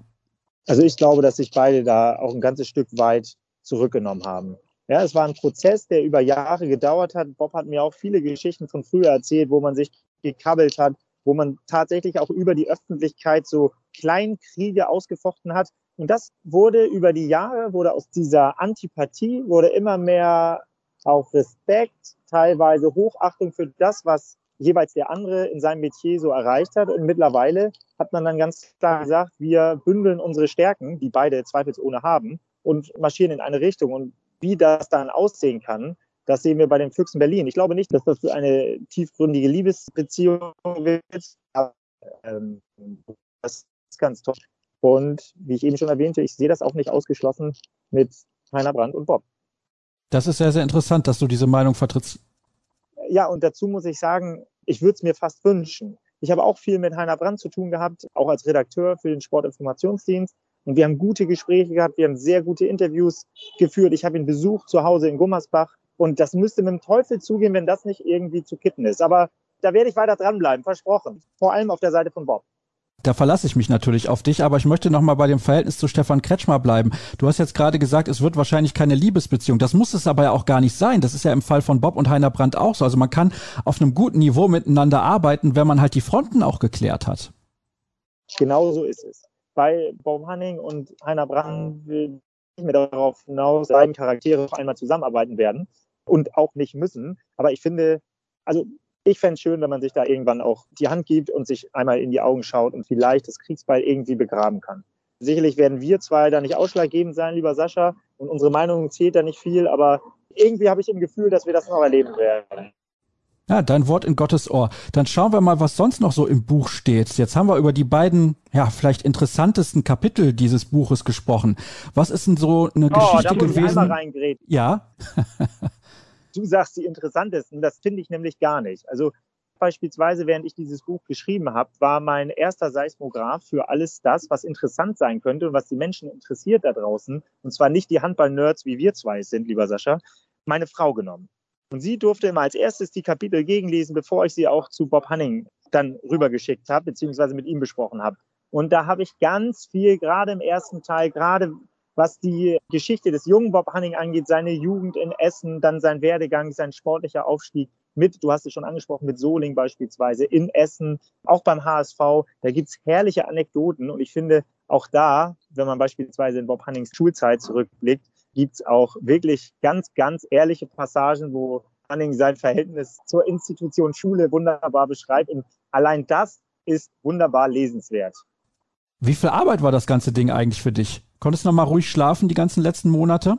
Also ich glaube, dass sich beide da auch ein ganzes Stück weit zurückgenommen haben. Ja, es war ein Prozess, der über Jahre gedauert hat. Bob hat mir auch viele Geschichten von früher erzählt, wo man sich gekabbelt hat, wo man tatsächlich auch über die Öffentlichkeit so Kleinkriege ausgefochten hat. Und das wurde über die Jahre, wurde aus dieser Antipathie, wurde immer mehr auch Respekt, teilweise Hochachtung für das, was jeweils der andere in seinem Metier so erreicht hat. Und mittlerweile hat man dann ganz klar gesagt, wir bündeln unsere Stärken, die beide zweifelsohne haben, und marschieren in eine Richtung. Und wie das dann aussehen kann, das sehen wir bei den Füchsen Berlin. Ich glaube nicht, dass das eine tiefgründige Liebesbeziehung wird. Ähm, das ist ganz toll. Und wie ich eben schon erwähnte, ich sehe das auch nicht ausgeschlossen mit Heiner Brandt und Bob. Das ist sehr, sehr interessant, dass du diese Meinung vertrittst. Ja, und dazu muss ich sagen, ich würde es mir fast wünschen. Ich habe auch viel mit Heiner Brandt zu tun gehabt, auch als Redakteur für den Sportinformationsdienst. Und wir haben gute Gespräche gehabt, wir haben sehr gute Interviews geführt. Ich habe ihn besucht zu Hause in Gummersbach. Und das müsste mit dem Teufel zugehen, wenn das nicht irgendwie zu kitten ist. Aber da werde ich weiter dranbleiben, versprochen. Vor allem auf der Seite von Bob. Da verlasse ich mich natürlich auf dich, aber ich möchte noch mal bei dem Verhältnis zu Stefan Kretschmer bleiben. Du hast jetzt gerade gesagt, es wird wahrscheinlich keine Liebesbeziehung. Das muss es aber ja auch gar nicht sein. Das ist ja im Fall von Bob und Heiner Brandt auch so. Also man kann auf einem guten Niveau miteinander arbeiten, wenn man halt die Fronten auch geklärt hat. Genau so ist es. Bei Bob Hanning und Heiner Brandt will ich mir darauf hinaus, dass beiden Charaktere noch einmal zusammenarbeiten werden und auch nicht müssen. Aber ich finde, also ich fände es schön, wenn man sich da irgendwann auch die Hand gibt und sich einmal in die Augen schaut und vielleicht das Kriegsbeil irgendwie begraben kann. Sicherlich werden wir zwei da nicht ausschlaggebend sein, lieber Sascha, und unsere Meinung zählt da nicht viel, aber irgendwie habe ich im Gefühl, dass wir das noch erleben werden. Ja, dein Wort in Gottes Ohr. Dann schauen wir mal, was sonst noch so im Buch steht. Jetzt haben wir über die beiden, ja, vielleicht interessantesten Kapitel dieses Buches gesprochen. Was ist denn so eine oh, Geschichte da muss gewesen? Ich einmal Ja. du sagst, die interessantesten. Das finde ich nämlich gar nicht. Also beispielsweise, während ich dieses Buch geschrieben habe, war mein erster Seismograph für alles das, was interessant sein könnte und was die Menschen interessiert da draußen. Und zwar nicht die Handball-Nerds, wie wir zwei sind, lieber Sascha, meine Frau genommen. Und sie durfte immer als erstes die Kapitel gegenlesen, bevor ich sie auch zu Bob Hanning dann rübergeschickt habe, beziehungsweise mit ihm besprochen habe. Und da habe ich ganz viel, gerade im ersten Teil, gerade was die Geschichte des jungen Bob Hanning angeht, seine Jugend in Essen, dann sein Werdegang, sein sportlicher Aufstieg mit, du hast es schon angesprochen, mit Soling beispielsweise in Essen, auch beim HSV. Da gibt's herrliche Anekdoten und ich finde auch da, wenn man beispielsweise in Bob Hannings Schulzeit zurückblickt, gibt's auch wirklich ganz, ganz ehrliche Passagen, wo Hanning sein Verhältnis zur Institution Schule wunderbar beschreibt. Und allein das ist wunderbar lesenswert. Wie viel Arbeit war das ganze Ding eigentlich für dich? Konntest du noch mal ruhig schlafen die ganzen letzten Monate?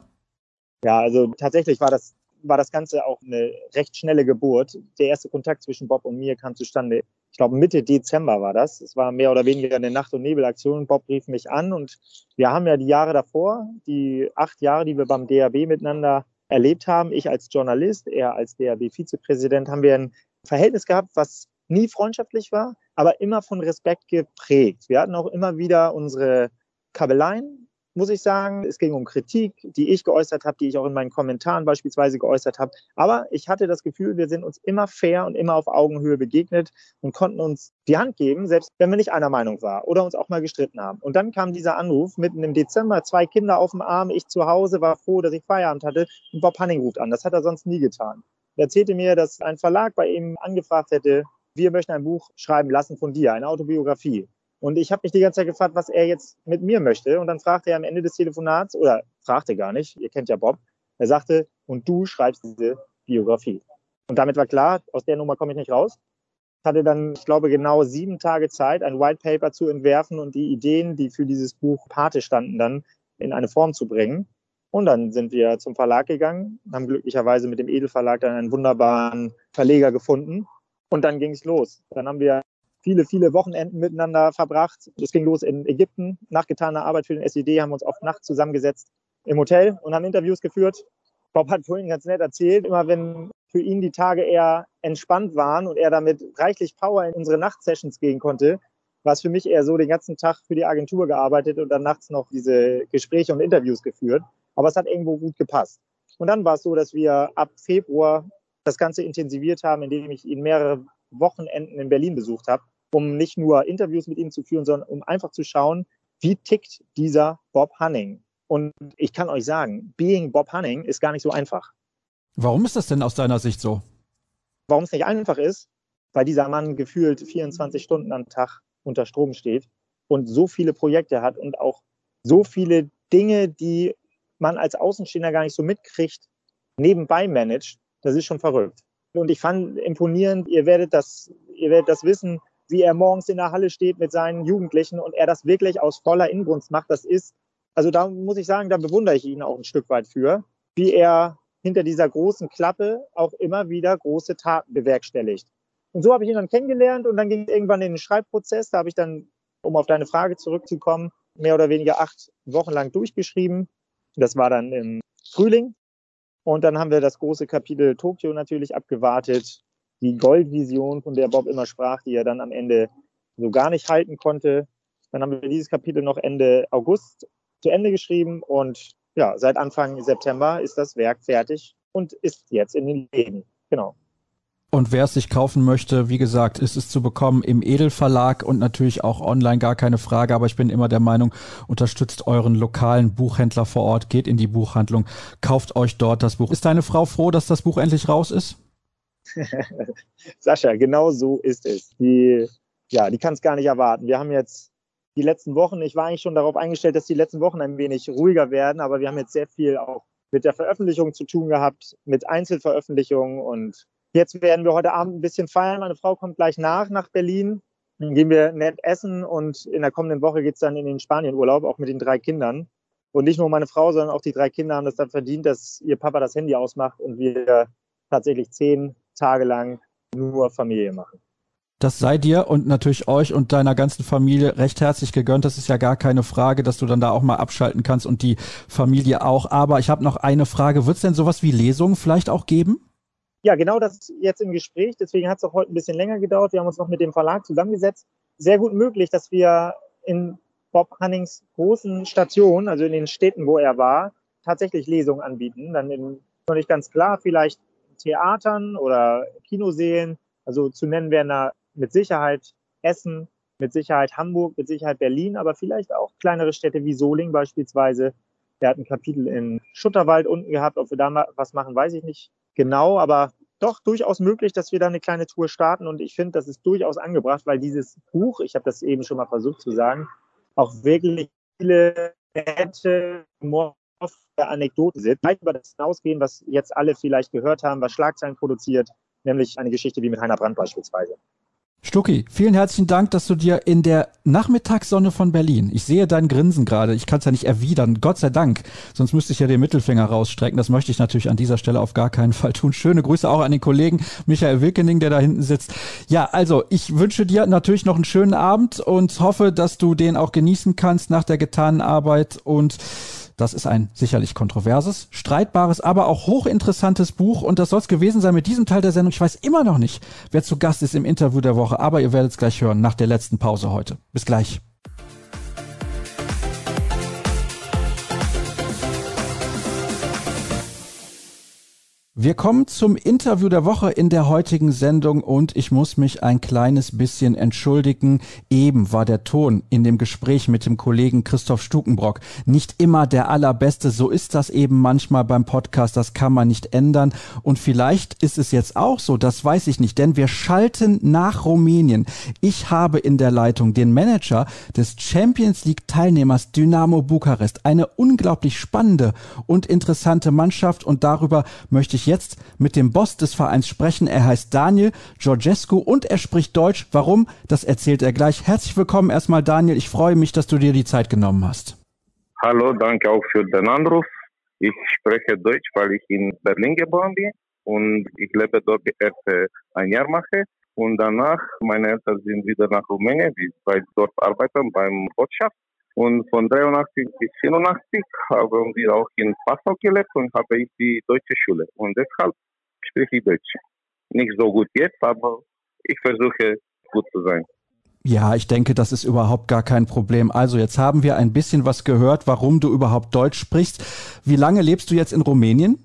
Ja, also tatsächlich war das, war das Ganze auch eine recht schnelle Geburt. Der erste Kontakt zwischen Bob und mir kam zustande, ich glaube Mitte Dezember war das. Es war mehr oder weniger eine Nacht- und Nebelaktion. Bob rief mich an und wir haben ja die Jahre davor, die acht Jahre, die wir beim DAB miteinander erlebt haben, ich als Journalist, er als DAB-Vizepräsident, haben wir ein Verhältnis gehabt, was nie freundschaftlich war, aber immer von Respekt geprägt. Wir hatten auch immer wieder unsere Kabeleien, muss ich sagen. Es ging um Kritik, die ich geäußert habe, die ich auch in meinen Kommentaren beispielsweise geäußert habe. Aber ich hatte das Gefühl, wir sind uns immer fair und immer auf Augenhöhe begegnet und konnten uns die Hand geben, selbst wenn wir nicht einer Meinung waren oder uns auch mal gestritten haben. Und dann kam dieser Anruf mitten im Dezember, zwei Kinder auf dem Arm, ich zu Hause, war froh, dass ich Feierabend hatte und Bob Hanning ruft an. Das hat er sonst nie getan. Er erzählte mir, dass ein Verlag bei ihm angefragt hätte, wir möchten ein Buch schreiben lassen von dir, eine Autobiografie. Und ich habe mich die ganze Zeit gefragt, was er jetzt mit mir möchte. Und dann fragte er am Ende des Telefonats, oder fragte gar nicht, ihr kennt ja Bob, er sagte, und du schreibst diese Biografie. Und damit war klar, aus der Nummer komme ich nicht raus. Ich hatte dann, ich glaube, genau sieben Tage Zeit, ein White Paper zu entwerfen und die Ideen, die für dieses Buch Pate standen, dann in eine Form zu bringen. Und dann sind wir zum Verlag gegangen, haben glücklicherweise mit dem Edelverlag dann einen wunderbaren Verleger gefunden. Und dann ging es los. Dann haben wir viele, viele Wochenenden miteinander verbracht. Es ging los in Ägypten. Nach getaner Arbeit für den SED haben wir uns oft nachts zusammengesetzt im Hotel und haben Interviews geführt. Bob hat vorhin ganz nett erzählt, immer wenn für ihn die Tage eher entspannt waren und er damit reichlich Power in unsere Nachtsessions gehen konnte, war es für mich eher so, den ganzen Tag für die Agentur gearbeitet und dann nachts noch diese Gespräche und Interviews geführt. Aber es hat irgendwo gut gepasst. Und dann war es so, dass wir ab Februar das Ganze intensiviert haben, indem ich ihn mehrere Wochenenden in Berlin besucht habe um nicht nur Interviews mit ihm zu führen, sondern um einfach zu schauen, wie tickt dieser Bob Hunning. Und ich kann euch sagen, being Bob Hunning ist gar nicht so einfach. Warum ist das denn aus deiner Sicht so? Warum es nicht einfach ist, weil dieser Mann gefühlt 24 Stunden am Tag unter Strom steht und so viele Projekte hat und auch so viele Dinge, die man als Außenstehender gar nicht so mitkriegt, nebenbei managt. Das ist schon verrückt. Und ich fand imponierend, ihr werdet das, ihr werdet das wissen, wie er morgens in der Halle steht mit seinen Jugendlichen und er das wirklich aus voller Inbrunst macht. Das ist, also da muss ich sagen, da bewundere ich ihn auch ein Stück weit für, wie er hinter dieser großen Klappe auch immer wieder große Taten bewerkstelligt. Und so habe ich ihn dann kennengelernt und dann ging es irgendwann in den Schreibprozess. Da habe ich dann, um auf deine Frage zurückzukommen, mehr oder weniger acht Wochen lang durchgeschrieben. Das war dann im Frühling. Und dann haben wir das große Kapitel Tokio natürlich abgewartet die Goldvision, von der Bob immer sprach, die er dann am Ende so gar nicht halten konnte. Dann haben wir dieses Kapitel noch Ende August zu Ende geschrieben und ja, seit Anfang September ist das Werk fertig und ist jetzt in den Läden. Genau. Und wer es sich kaufen möchte, wie gesagt, ist es zu bekommen im Edelverlag und natürlich auch online, gar keine Frage. Aber ich bin immer der Meinung, unterstützt euren lokalen Buchhändler vor Ort, geht in die Buchhandlung, kauft euch dort das Buch. Ist deine Frau froh, dass das Buch endlich raus ist? Sascha, genau so ist es. Die, ja, die kann es gar nicht erwarten. Wir haben jetzt die letzten Wochen, ich war eigentlich schon darauf eingestellt, dass die letzten Wochen ein wenig ruhiger werden, aber wir haben jetzt sehr viel auch mit der Veröffentlichung zu tun gehabt, mit Einzelveröffentlichungen und jetzt werden wir heute Abend ein bisschen feiern. Meine Frau kommt gleich nach, nach Berlin. Dann gehen wir nett essen und in der kommenden Woche geht es dann in den Spanienurlaub, auch mit den drei Kindern. Und nicht nur meine Frau, sondern auch die drei Kinder haben das dann verdient, dass ihr Papa das Handy ausmacht und wir tatsächlich zehn Tage lang nur Familie machen. Das sei dir und natürlich euch und deiner ganzen Familie recht herzlich gegönnt. Das ist ja gar keine Frage, dass du dann da auch mal abschalten kannst und die Familie auch. Aber ich habe noch eine Frage. Wird es denn sowas wie Lesungen vielleicht auch geben? Ja, genau das ist jetzt im Gespräch. Deswegen hat es auch heute ein bisschen länger gedauert. Wir haben uns noch mit dem Verlag zusammengesetzt. Sehr gut möglich, dass wir in Bob Hannings großen Stationen, also in den Städten, wo er war, tatsächlich Lesungen anbieten. Dann in, noch nicht ganz klar, vielleicht Theatern oder Kinoseelen. Also zu nennen wären da mit Sicherheit Essen, mit Sicherheit Hamburg, mit Sicherheit Berlin, aber vielleicht auch kleinere Städte wie Soling beispielsweise. Der hat ein Kapitel in Schutterwald unten gehabt. Ob wir da mal was machen, weiß ich nicht genau, aber doch durchaus möglich, dass wir da eine kleine Tour starten. Und ich finde, das ist durchaus angebracht, weil dieses Buch, ich habe das eben schon mal versucht zu sagen, auch wirklich viele nette, Anekdoten sind, weit über das hinausgehen, was jetzt alle vielleicht gehört haben, was Schlagzeilen produziert, nämlich eine Geschichte wie mit Heiner Brandt beispielsweise. Stucki, vielen herzlichen Dank, dass du dir in der Nachmittagssonne von Berlin, ich sehe dein Grinsen gerade, ich kann es ja nicht erwidern, Gott sei Dank, sonst müsste ich ja den Mittelfinger rausstrecken, das möchte ich natürlich an dieser Stelle auf gar keinen Fall tun. Schöne Grüße auch an den Kollegen Michael Wilkening, der da hinten sitzt. Ja, also ich wünsche dir natürlich noch einen schönen Abend und hoffe, dass du den auch genießen kannst nach der getanen Arbeit und das ist ein sicherlich kontroverses, streitbares, aber auch hochinteressantes Buch und das soll es gewesen sein mit diesem Teil der Sendung. Ich weiß immer noch nicht, wer zu Gast ist im Interview der Woche, aber ihr werdet es gleich hören nach der letzten Pause heute. Bis gleich. Wir kommen zum Interview der Woche in der heutigen Sendung und ich muss mich ein kleines bisschen entschuldigen. Eben war der Ton in dem Gespräch mit dem Kollegen Christoph Stukenbrock nicht immer der allerbeste. So ist das eben manchmal beim Podcast. Das kann man nicht ändern. Und vielleicht ist es jetzt auch so. Das weiß ich nicht, denn wir schalten nach Rumänien. Ich habe in der Leitung den Manager des Champions League Teilnehmers Dynamo Bukarest. Eine unglaublich spannende und interessante Mannschaft und darüber möchte ich ich jetzt mit dem Boss des Vereins sprechen. Er heißt Daniel Georgescu und er spricht Deutsch. Warum? Das erzählt er gleich. Herzlich willkommen erstmal, Daniel. Ich freue mich, dass du dir die Zeit genommen hast. Hallo, danke auch für den Anruf. Ich spreche Deutsch, weil ich in Berlin geboren bin und ich lebe dort erst ein Jahr mache. Und danach, meine Eltern sind wieder nach Rumänien, weil dort arbeiten beim Botschaft. Und von 83 bis 84 haben wir auch in Passau gelebt und habe ich die deutsche Schule. Und deshalb spreche ich Deutsch. Nicht so gut jetzt, aber ich versuche gut zu sein. Ja, ich denke, das ist überhaupt gar kein Problem. Also jetzt haben wir ein bisschen was gehört, warum du überhaupt Deutsch sprichst. Wie lange lebst du jetzt in Rumänien?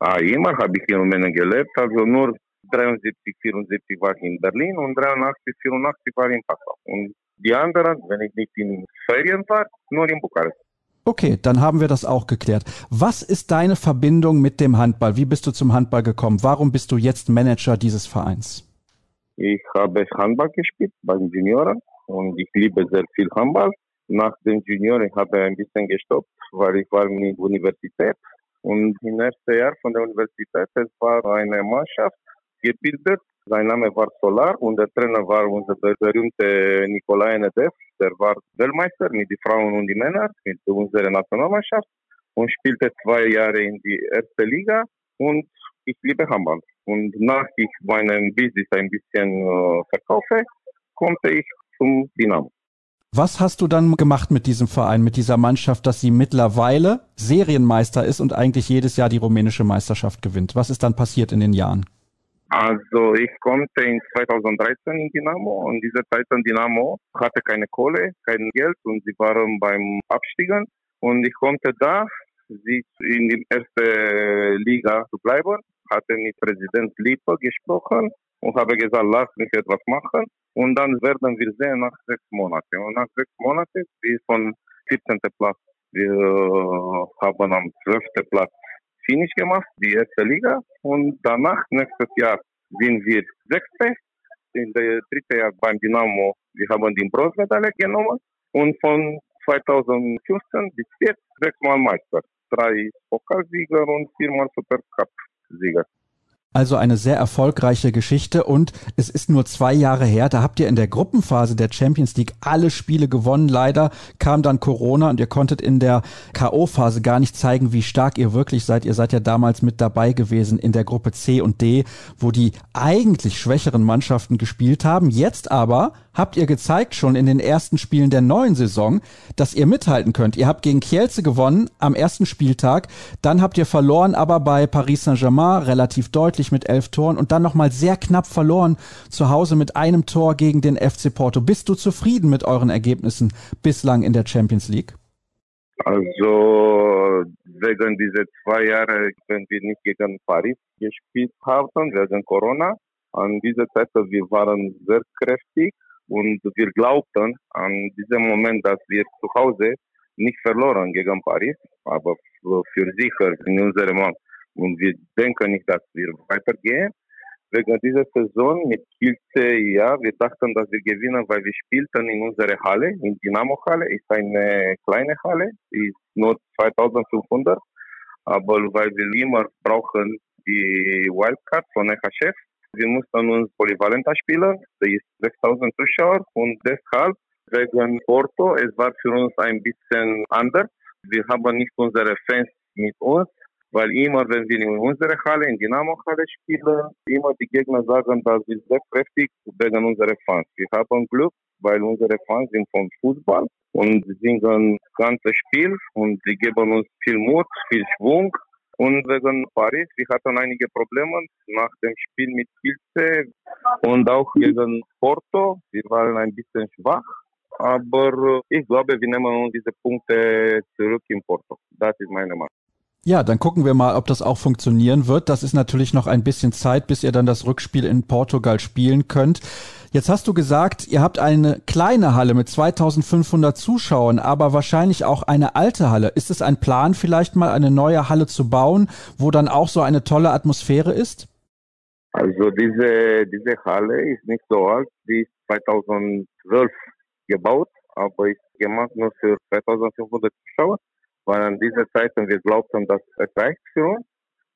Ah, immer habe ich in Rumänien gelebt, also nur 73, 74 war ich in Berlin und 83, 84 war ich in Passau. Und die anderen, wenn ich nicht in Ferien war, nur in Bukarest. Okay, dann haben wir das auch geklärt. Was ist deine Verbindung mit dem Handball? Wie bist du zum Handball gekommen? Warum bist du jetzt Manager dieses Vereins? Ich habe Handball gespielt beim Junioren und ich liebe sehr viel Handball. Nach dem Junior habe ich ein bisschen gestoppt, weil ich war in der Universität und im ersten Jahr von der Universität es war eine Mannschaft gebildet sein Name war Solar und der Trainer war unser berühmter Nicolae Nedev. Der war Weltmeister mit den Frauen und den Männern, mit unserer Nationalmannschaft und spielte zwei Jahre in die erste Liga und ich liebe Handball. Und nach ich meinem Business ein bisschen äh, verkaufe, konnte ich zum Dynamo. Was hast du dann gemacht mit diesem Verein, mit dieser Mannschaft, dass sie mittlerweile Serienmeister ist und eigentlich jedes Jahr die rumänische Meisterschaft gewinnt? Was ist dann passiert in den Jahren? Also ich konnte in 2013 in Dynamo und diese Zeit in Dynamo hatte keine Kohle, kein Geld und sie waren beim Abstiegen und ich konnte da sich in die erste Liga zu bleiben, hatte mit Präsident Lippe gesprochen und habe gesagt, lass mich etwas machen und dann werden wir sehen nach sechs Monaten. Und nach sechs Monaten, wir von 17. Platz, wir haben am 12. Platz Finish gemacht, die erste Liga. Und danach, nächstes Jahr, sind wir Sechste. In der dritten Jahr beim Dynamo, wir haben die Bronzemedaille genommen. Und von 2015 bis jetzt sechsmal Meister. Drei Pokalsieger und viermal Supercup-Sieger. Also eine sehr erfolgreiche Geschichte und es ist nur zwei Jahre her. Da habt ihr in der Gruppenphase der Champions League alle Spiele gewonnen. Leider kam dann Corona und ihr konntet in der K.O.-Phase gar nicht zeigen, wie stark ihr wirklich seid. Ihr seid ja damals mit dabei gewesen in der Gruppe C und D, wo die eigentlich schwächeren Mannschaften gespielt haben. Jetzt aber habt ihr gezeigt schon in den ersten Spielen der neuen Saison, dass ihr mithalten könnt. Ihr habt gegen Kielce gewonnen am ersten Spieltag, dann habt ihr verloren, aber bei Paris Saint-Germain relativ deutlich mit elf Toren und dann nochmal sehr knapp verloren zu Hause mit einem Tor gegen den FC Porto. Bist du zufrieden mit euren Ergebnissen bislang in der Champions League? Also wegen dieser zwei Jahre, wenn wir nicht gegen Paris gespielt haben, wegen Corona, an dieser Zeit, wir waren sehr kräftig und wir glaubten an diesem Moment, dass wir zu Hause nicht verloren gegen Paris, aber für sicher in unserem Mann. Und wir denken nicht, dass wir weitergehen. Wegen dieser Saison mit Kielce, ja, wir dachten, dass wir gewinnen, weil wir spielten in unserer Halle, in Dynamo-Halle, ist eine kleine Halle, ist nur 2500, aber weil wir immer brauchen die Wildcard von Chef, wir mussten uns polyvalenter spielen, da ist 6000 Zuschauer und deshalb wegen Porto, es war für uns ein bisschen anders. Wir haben nicht unsere Fans mit uns, weil immer, wenn wir in unserer Halle, in Dynamo-Halle spielen, immer die Gegner sagen, dass wir sehr kräftig wegen unserer Fans. Wir haben Glück, weil unsere Fans sind vom Fußball und singen das ganze Spiel und sie geben uns viel Mut, viel Schwung. Und wegen Paris, wir hatten einige Probleme nach dem Spiel mit Kielce und auch gegen Porto. Wir waren ein bisschen schwach, aber ich glaube, wir nehmen diese Punkte zurück in Porto. Das ist meine Meinung. Ja, dann gucken wir mal, ob das auch funktionieren wird. Das ist natürlich noch ein bisschen Zeit, bis ihr dann das Rückspiel in Portugal spielen könnt. Jetzt hast du gesagt, ihr habt eine kleine Halle mit 2500 Zuschauern, aber wahrscheinlich auch eine alte Halle. Ist es ein Plan, vielleicht mal eine neue Halle zu bauen, wo dann auch so eine tolle Atmosphäre ist? Also diese, diese Halle ist nicht so alt, die ist 2012 gebaut, aber ist gemacht nur für 2500 Zuschauer weil an dieser Zeit wir glaubten, dass es reicht für uns.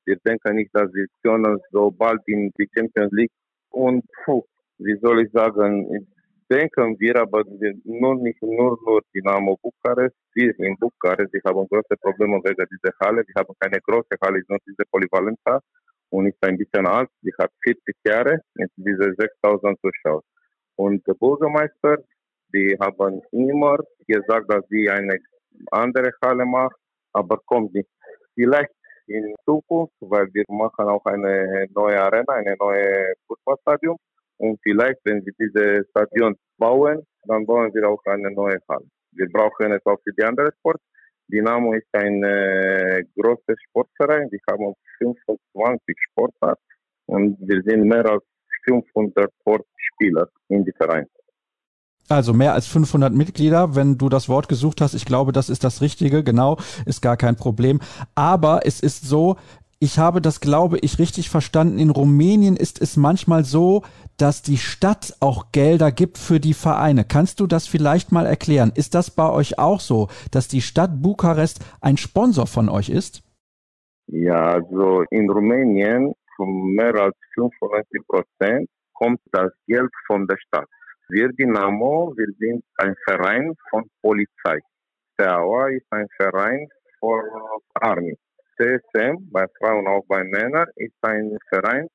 Wir denken nicht, dass wir können so bald in die Champions League und puh, wie soll ich sagen, denken wir aber wir nur nicht nur nur Dynamo Bukarest, wir in Bukarest, wir haben große Probleme wegen dieser Halle, wir haben keine große Halle, nur diese Polyvalenza und ist ein bisschen alt, die hat 40 Jahre mit diese 6000 Zuschauer. Und der Bürgermeister, die haben immer gesagt, dass sie eine andere Halle macht, aber kommt nicht. Vielleicht in Zukunft, weil wir machen auch eine neue Arena, eine neue Fußballstadion. Und vielleicht, wenn wir dieses Stadion bauen, dann bauen wir auch eine neue Halle. Wir brauchen es auch für die anderen Sport. Dynamo ist ein äh, großer Sportverein. Wir haben 25 Sportarten und wir sind mehr als 500 Sportspieler in dem Verein. Also mehr als 500 Mitglieder, wenn du das Wort gesucht hast. Ich glaube, das ist das Richtige. Genau, ist gar kein Problem. Aber es ist so, ich habe das, glaube ich, richtig verstanden. In Rumänien ist es manchmal so, dass die Stadt auch Gelder gibt für die Vereine. Kannst du das vielleicht mal erklären? Ist das bei euch auch so, dass die Stadt Bukarest ein Sponsor von euch ist? Ja, also in Rumänien von mehr als 95 Prozent kommt das Geld von der Stadt. Wir Dynamo, wir sind ein Verein von Polizei. Steaua ist ein Verein von Army. CSM, bei Frauen auch bei Männern, ist ein Verein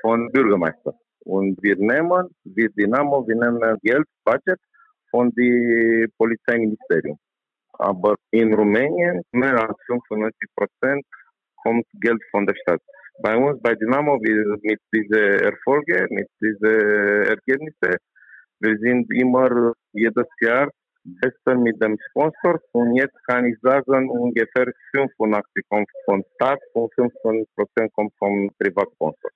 von Bürgermeister. Und wir nehmen, wir Dynamo, wir nehmen Geld, Budget von dem Polizeiministerium. Aber in Rumänien, mehr als 95 Prozent kommt Geld von der Stadt. Bei uns, bei Dynamo, wir mit diesen Erfolgen, mit diesen Ergebnissen, wir sind immer jedes Jahr besser mit dem Sponsor und jetzt kann ich sagen, ungefähr 85 kommt von Staat und 15 Prozent kommt vom Privatsponsor.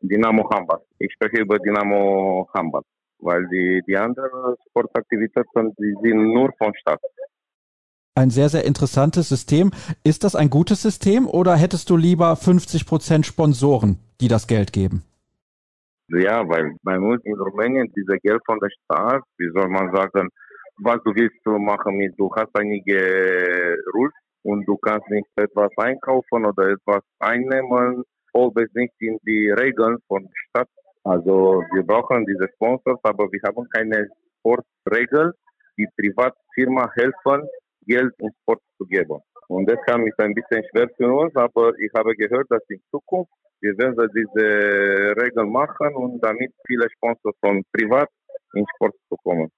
Dynamo Handball. Ich spreche über Dynamo Handball, weil die, die anderen Sportaktivitäten, die sind nur von Staat. Ein sehr, sehr interessantes System. Ist das ein gutes System oder hättest du lieber 50 Prozent Sponsoren, die das Geld geben? Ja, weil bei uns in Rumänien diese Geld von der Staat, wie soll man sagen, was du willst du machen mit, du hast einige Rules und du kannst nicht etwas einkaufen oder etwas einnehmen, ob es nicht in die Regeln von der Stadt. Also wir brauchen diese Sponsors, aber wir haben keine Sportregel, die Privatfirma helfen, Geld in Sport zu geben. Und das kann ist ein bisschen schwer für uns, aber ich habe gehört, dass in Zukunft wir werden diese Regeln machen und damit viele Sponsors von privat in Sport zu kommen.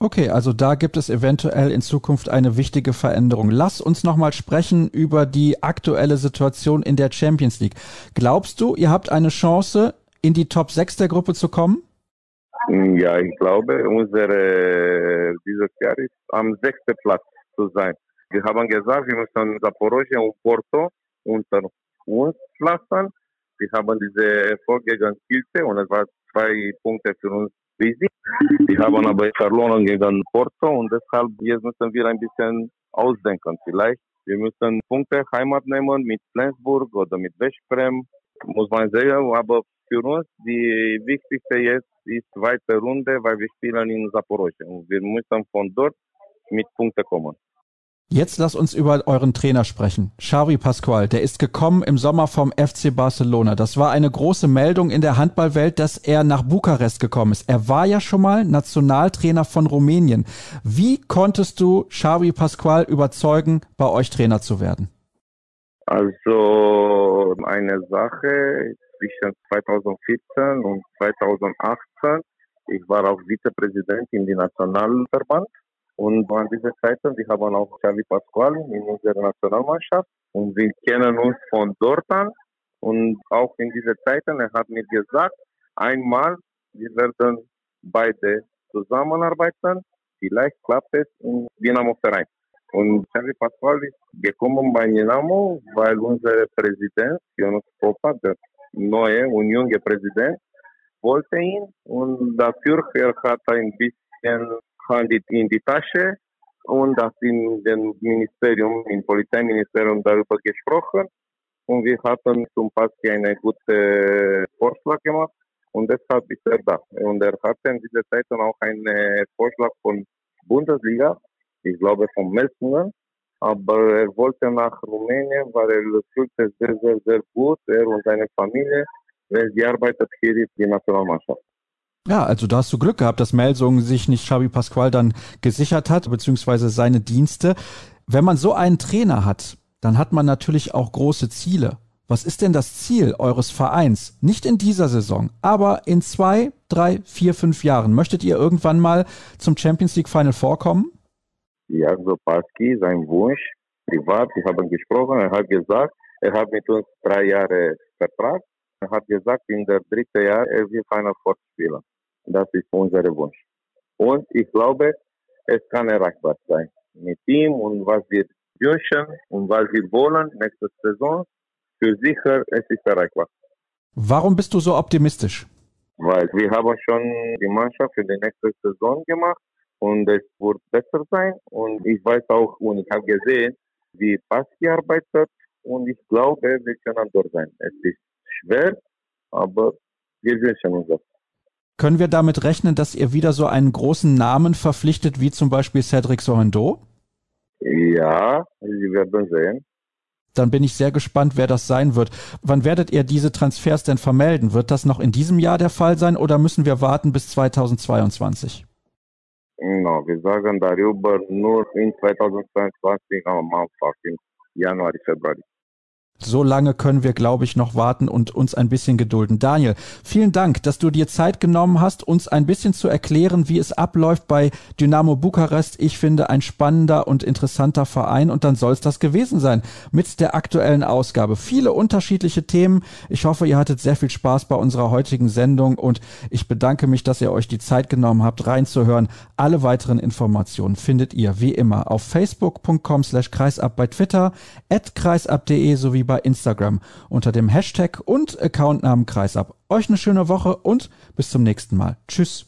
Okay, also da gibt es eventuell in Zukunft eine wichtige Veränderung. Lass uns nochmal sprechen über die aktuelle Situation in der Champions League. Glaubst du, ihr habt eine Chance, in die Top 6 der Gruppe zu kommen? Ja, ich glaube, unsere, dieses Jahr ist am sechsten Platz zu sein. Wir haben gesagt, wir müssen Zaporozhye und Porto unter uns lassen. Wir haben diese Erfolg gegen Kielce und es war zwei Punkte für uns wichtig. Wir haben aber verloren gegen Porto und deshalb jetzt müssen wir ein bisschen ausdenken. Vielleicht wir müssen Punkte Heimat nehmen mit Flensburg oder mit Westbrem, muss man sagen. Aber für uns die wichtigste jetzt ist zweite Runde, weil wir spielen in Zaporozhye und wir müssen von dort mit Punkten kommen. Jetzt lass uns über euren Trainer sprechen. Xavi Pascual, der ist gekommen im Sommer vom FC Barcelona. Das war eine große Meldung in der Handballwelt, dass er nach Bukarest gekommen ist. Er war ja schon mal Nationaltrainer von Rumänien. Wie konntest du Xavi Pascual überzeugen, bei euch Trainer zu werden? Also eine Sache zwischen 2014 und 2018. Ich war auch Vizepräsident in den Nationalverband und an dieser Zeit, wir haben auch Xavi Pascual in unserer Nationalmannschaft und wir kennen uns von dort an. Und auch in dieser Zeit, er hat mir gesagt, einmal, wir werden beide zusammenarbeiten. Vielleicht klappt es im Dynamo-Verein. Und Xavi Pascual ist gekommen bei Dynamo, weil unser Präsident, Jonas Popa, der neue und junge Präsident, wollte ihn. Und dafür er hat ein bisschen Hand in die Tasche und das in dem Ministerium, im Polizeiministerium darüber gesprochen. Und wir hatten zum Paski einen guten Vorschlag gemacht und deshalb ist er da. Und er hatte in dieser Zeit auch einen Vorschlag von Bundesliga, ich glaube von Melsungen, aber er wollte nach Rumänien, weil er fühlte sehr, sehr, sehr gut, er und seine Familie, weil sie arbeitet hier in der Nationalmannschaft. Ja, also da hast du Glück gehabt, dass Melsung sich nicht Xavi Pasqual dann gesichert hat, beziehungsweise seine Dienste. Wenn man so einen Trainer hat, dann hat man natürlich auch große Ziele. Was ist denn das Ziel eures Vereins? Nicht in dieser Saison, aber in zwei, drei, vier, fünf Jahren. Möchtet ihr irgendwann mal zum Champions League Final vorkommen? Ja, so Paski, sein Wunsch, privat, wir haben gesprochen, er hat gesagt, er hat mit uns drei Jahre Vertrag. Er hat gesagt, in der dritten Jahr, er will Final Four spielen. Das ist unser Wunsch. Und ich glaube, es kann erreichbar sein. Mit ihm und was wir wünschen und was wir wollen nächste Saison, für sicher, es ist erreichbar. Warum bist du so optimistisch? Weil wir haben schon die Mannschaft für die nächste Saison gemacht und es wird besser sein. Und ich weiß auch und ich habe gesehen, wie Paski arbeitet und ich glaube, wir können dort sein. Es ist schwer, aber wir wünschen uns das. Können wir damit rechnen, dass ihr wieder so einen großen Namen verpflichtet, wie zum Beispiel Cedric Sohendo? Ja, Sie werden sehen. Dann bin ich sehr gespannt, wer das sein wird. Wann werdet ihr diese Transfers denn vermelden? Wird das noch in diesem Jahr der Fall sein oder müssen wir warten bis 2022? No, wir sagen darüber nur in 2022 am Anfang, im Januar, Februar. So lange können wir, glaube ich, noch warten und uns ein bisschen gedulden. Daniel, vielen Dank, dass du dir Zeit genommen hast, uns ein bisschen zu erklären, wie es abläuft bei Dynamo Bukarest. Ich finde ein spannender und interessanter Verein und dann soll es das gewesen sein mit der aktuellen Ausgabe. Viele unterschiedliche Themen. Ich hoffe, ihr hattet sehr viel Spaß bei unserer heutigen Sendung und ich bedanke mich, dass ihr euch die Zeit genommen habt, reinzuhören. Alle weiteren Informationen findet ihr wie immer auf facebook.com slash kreisab bei Twitter, at kreisab.de sowie bei Instagram unter dem Hashtag und Accountnamen Kreisab. Euch eine schöne Woche und bis zum nächsten Mal. Tschüss.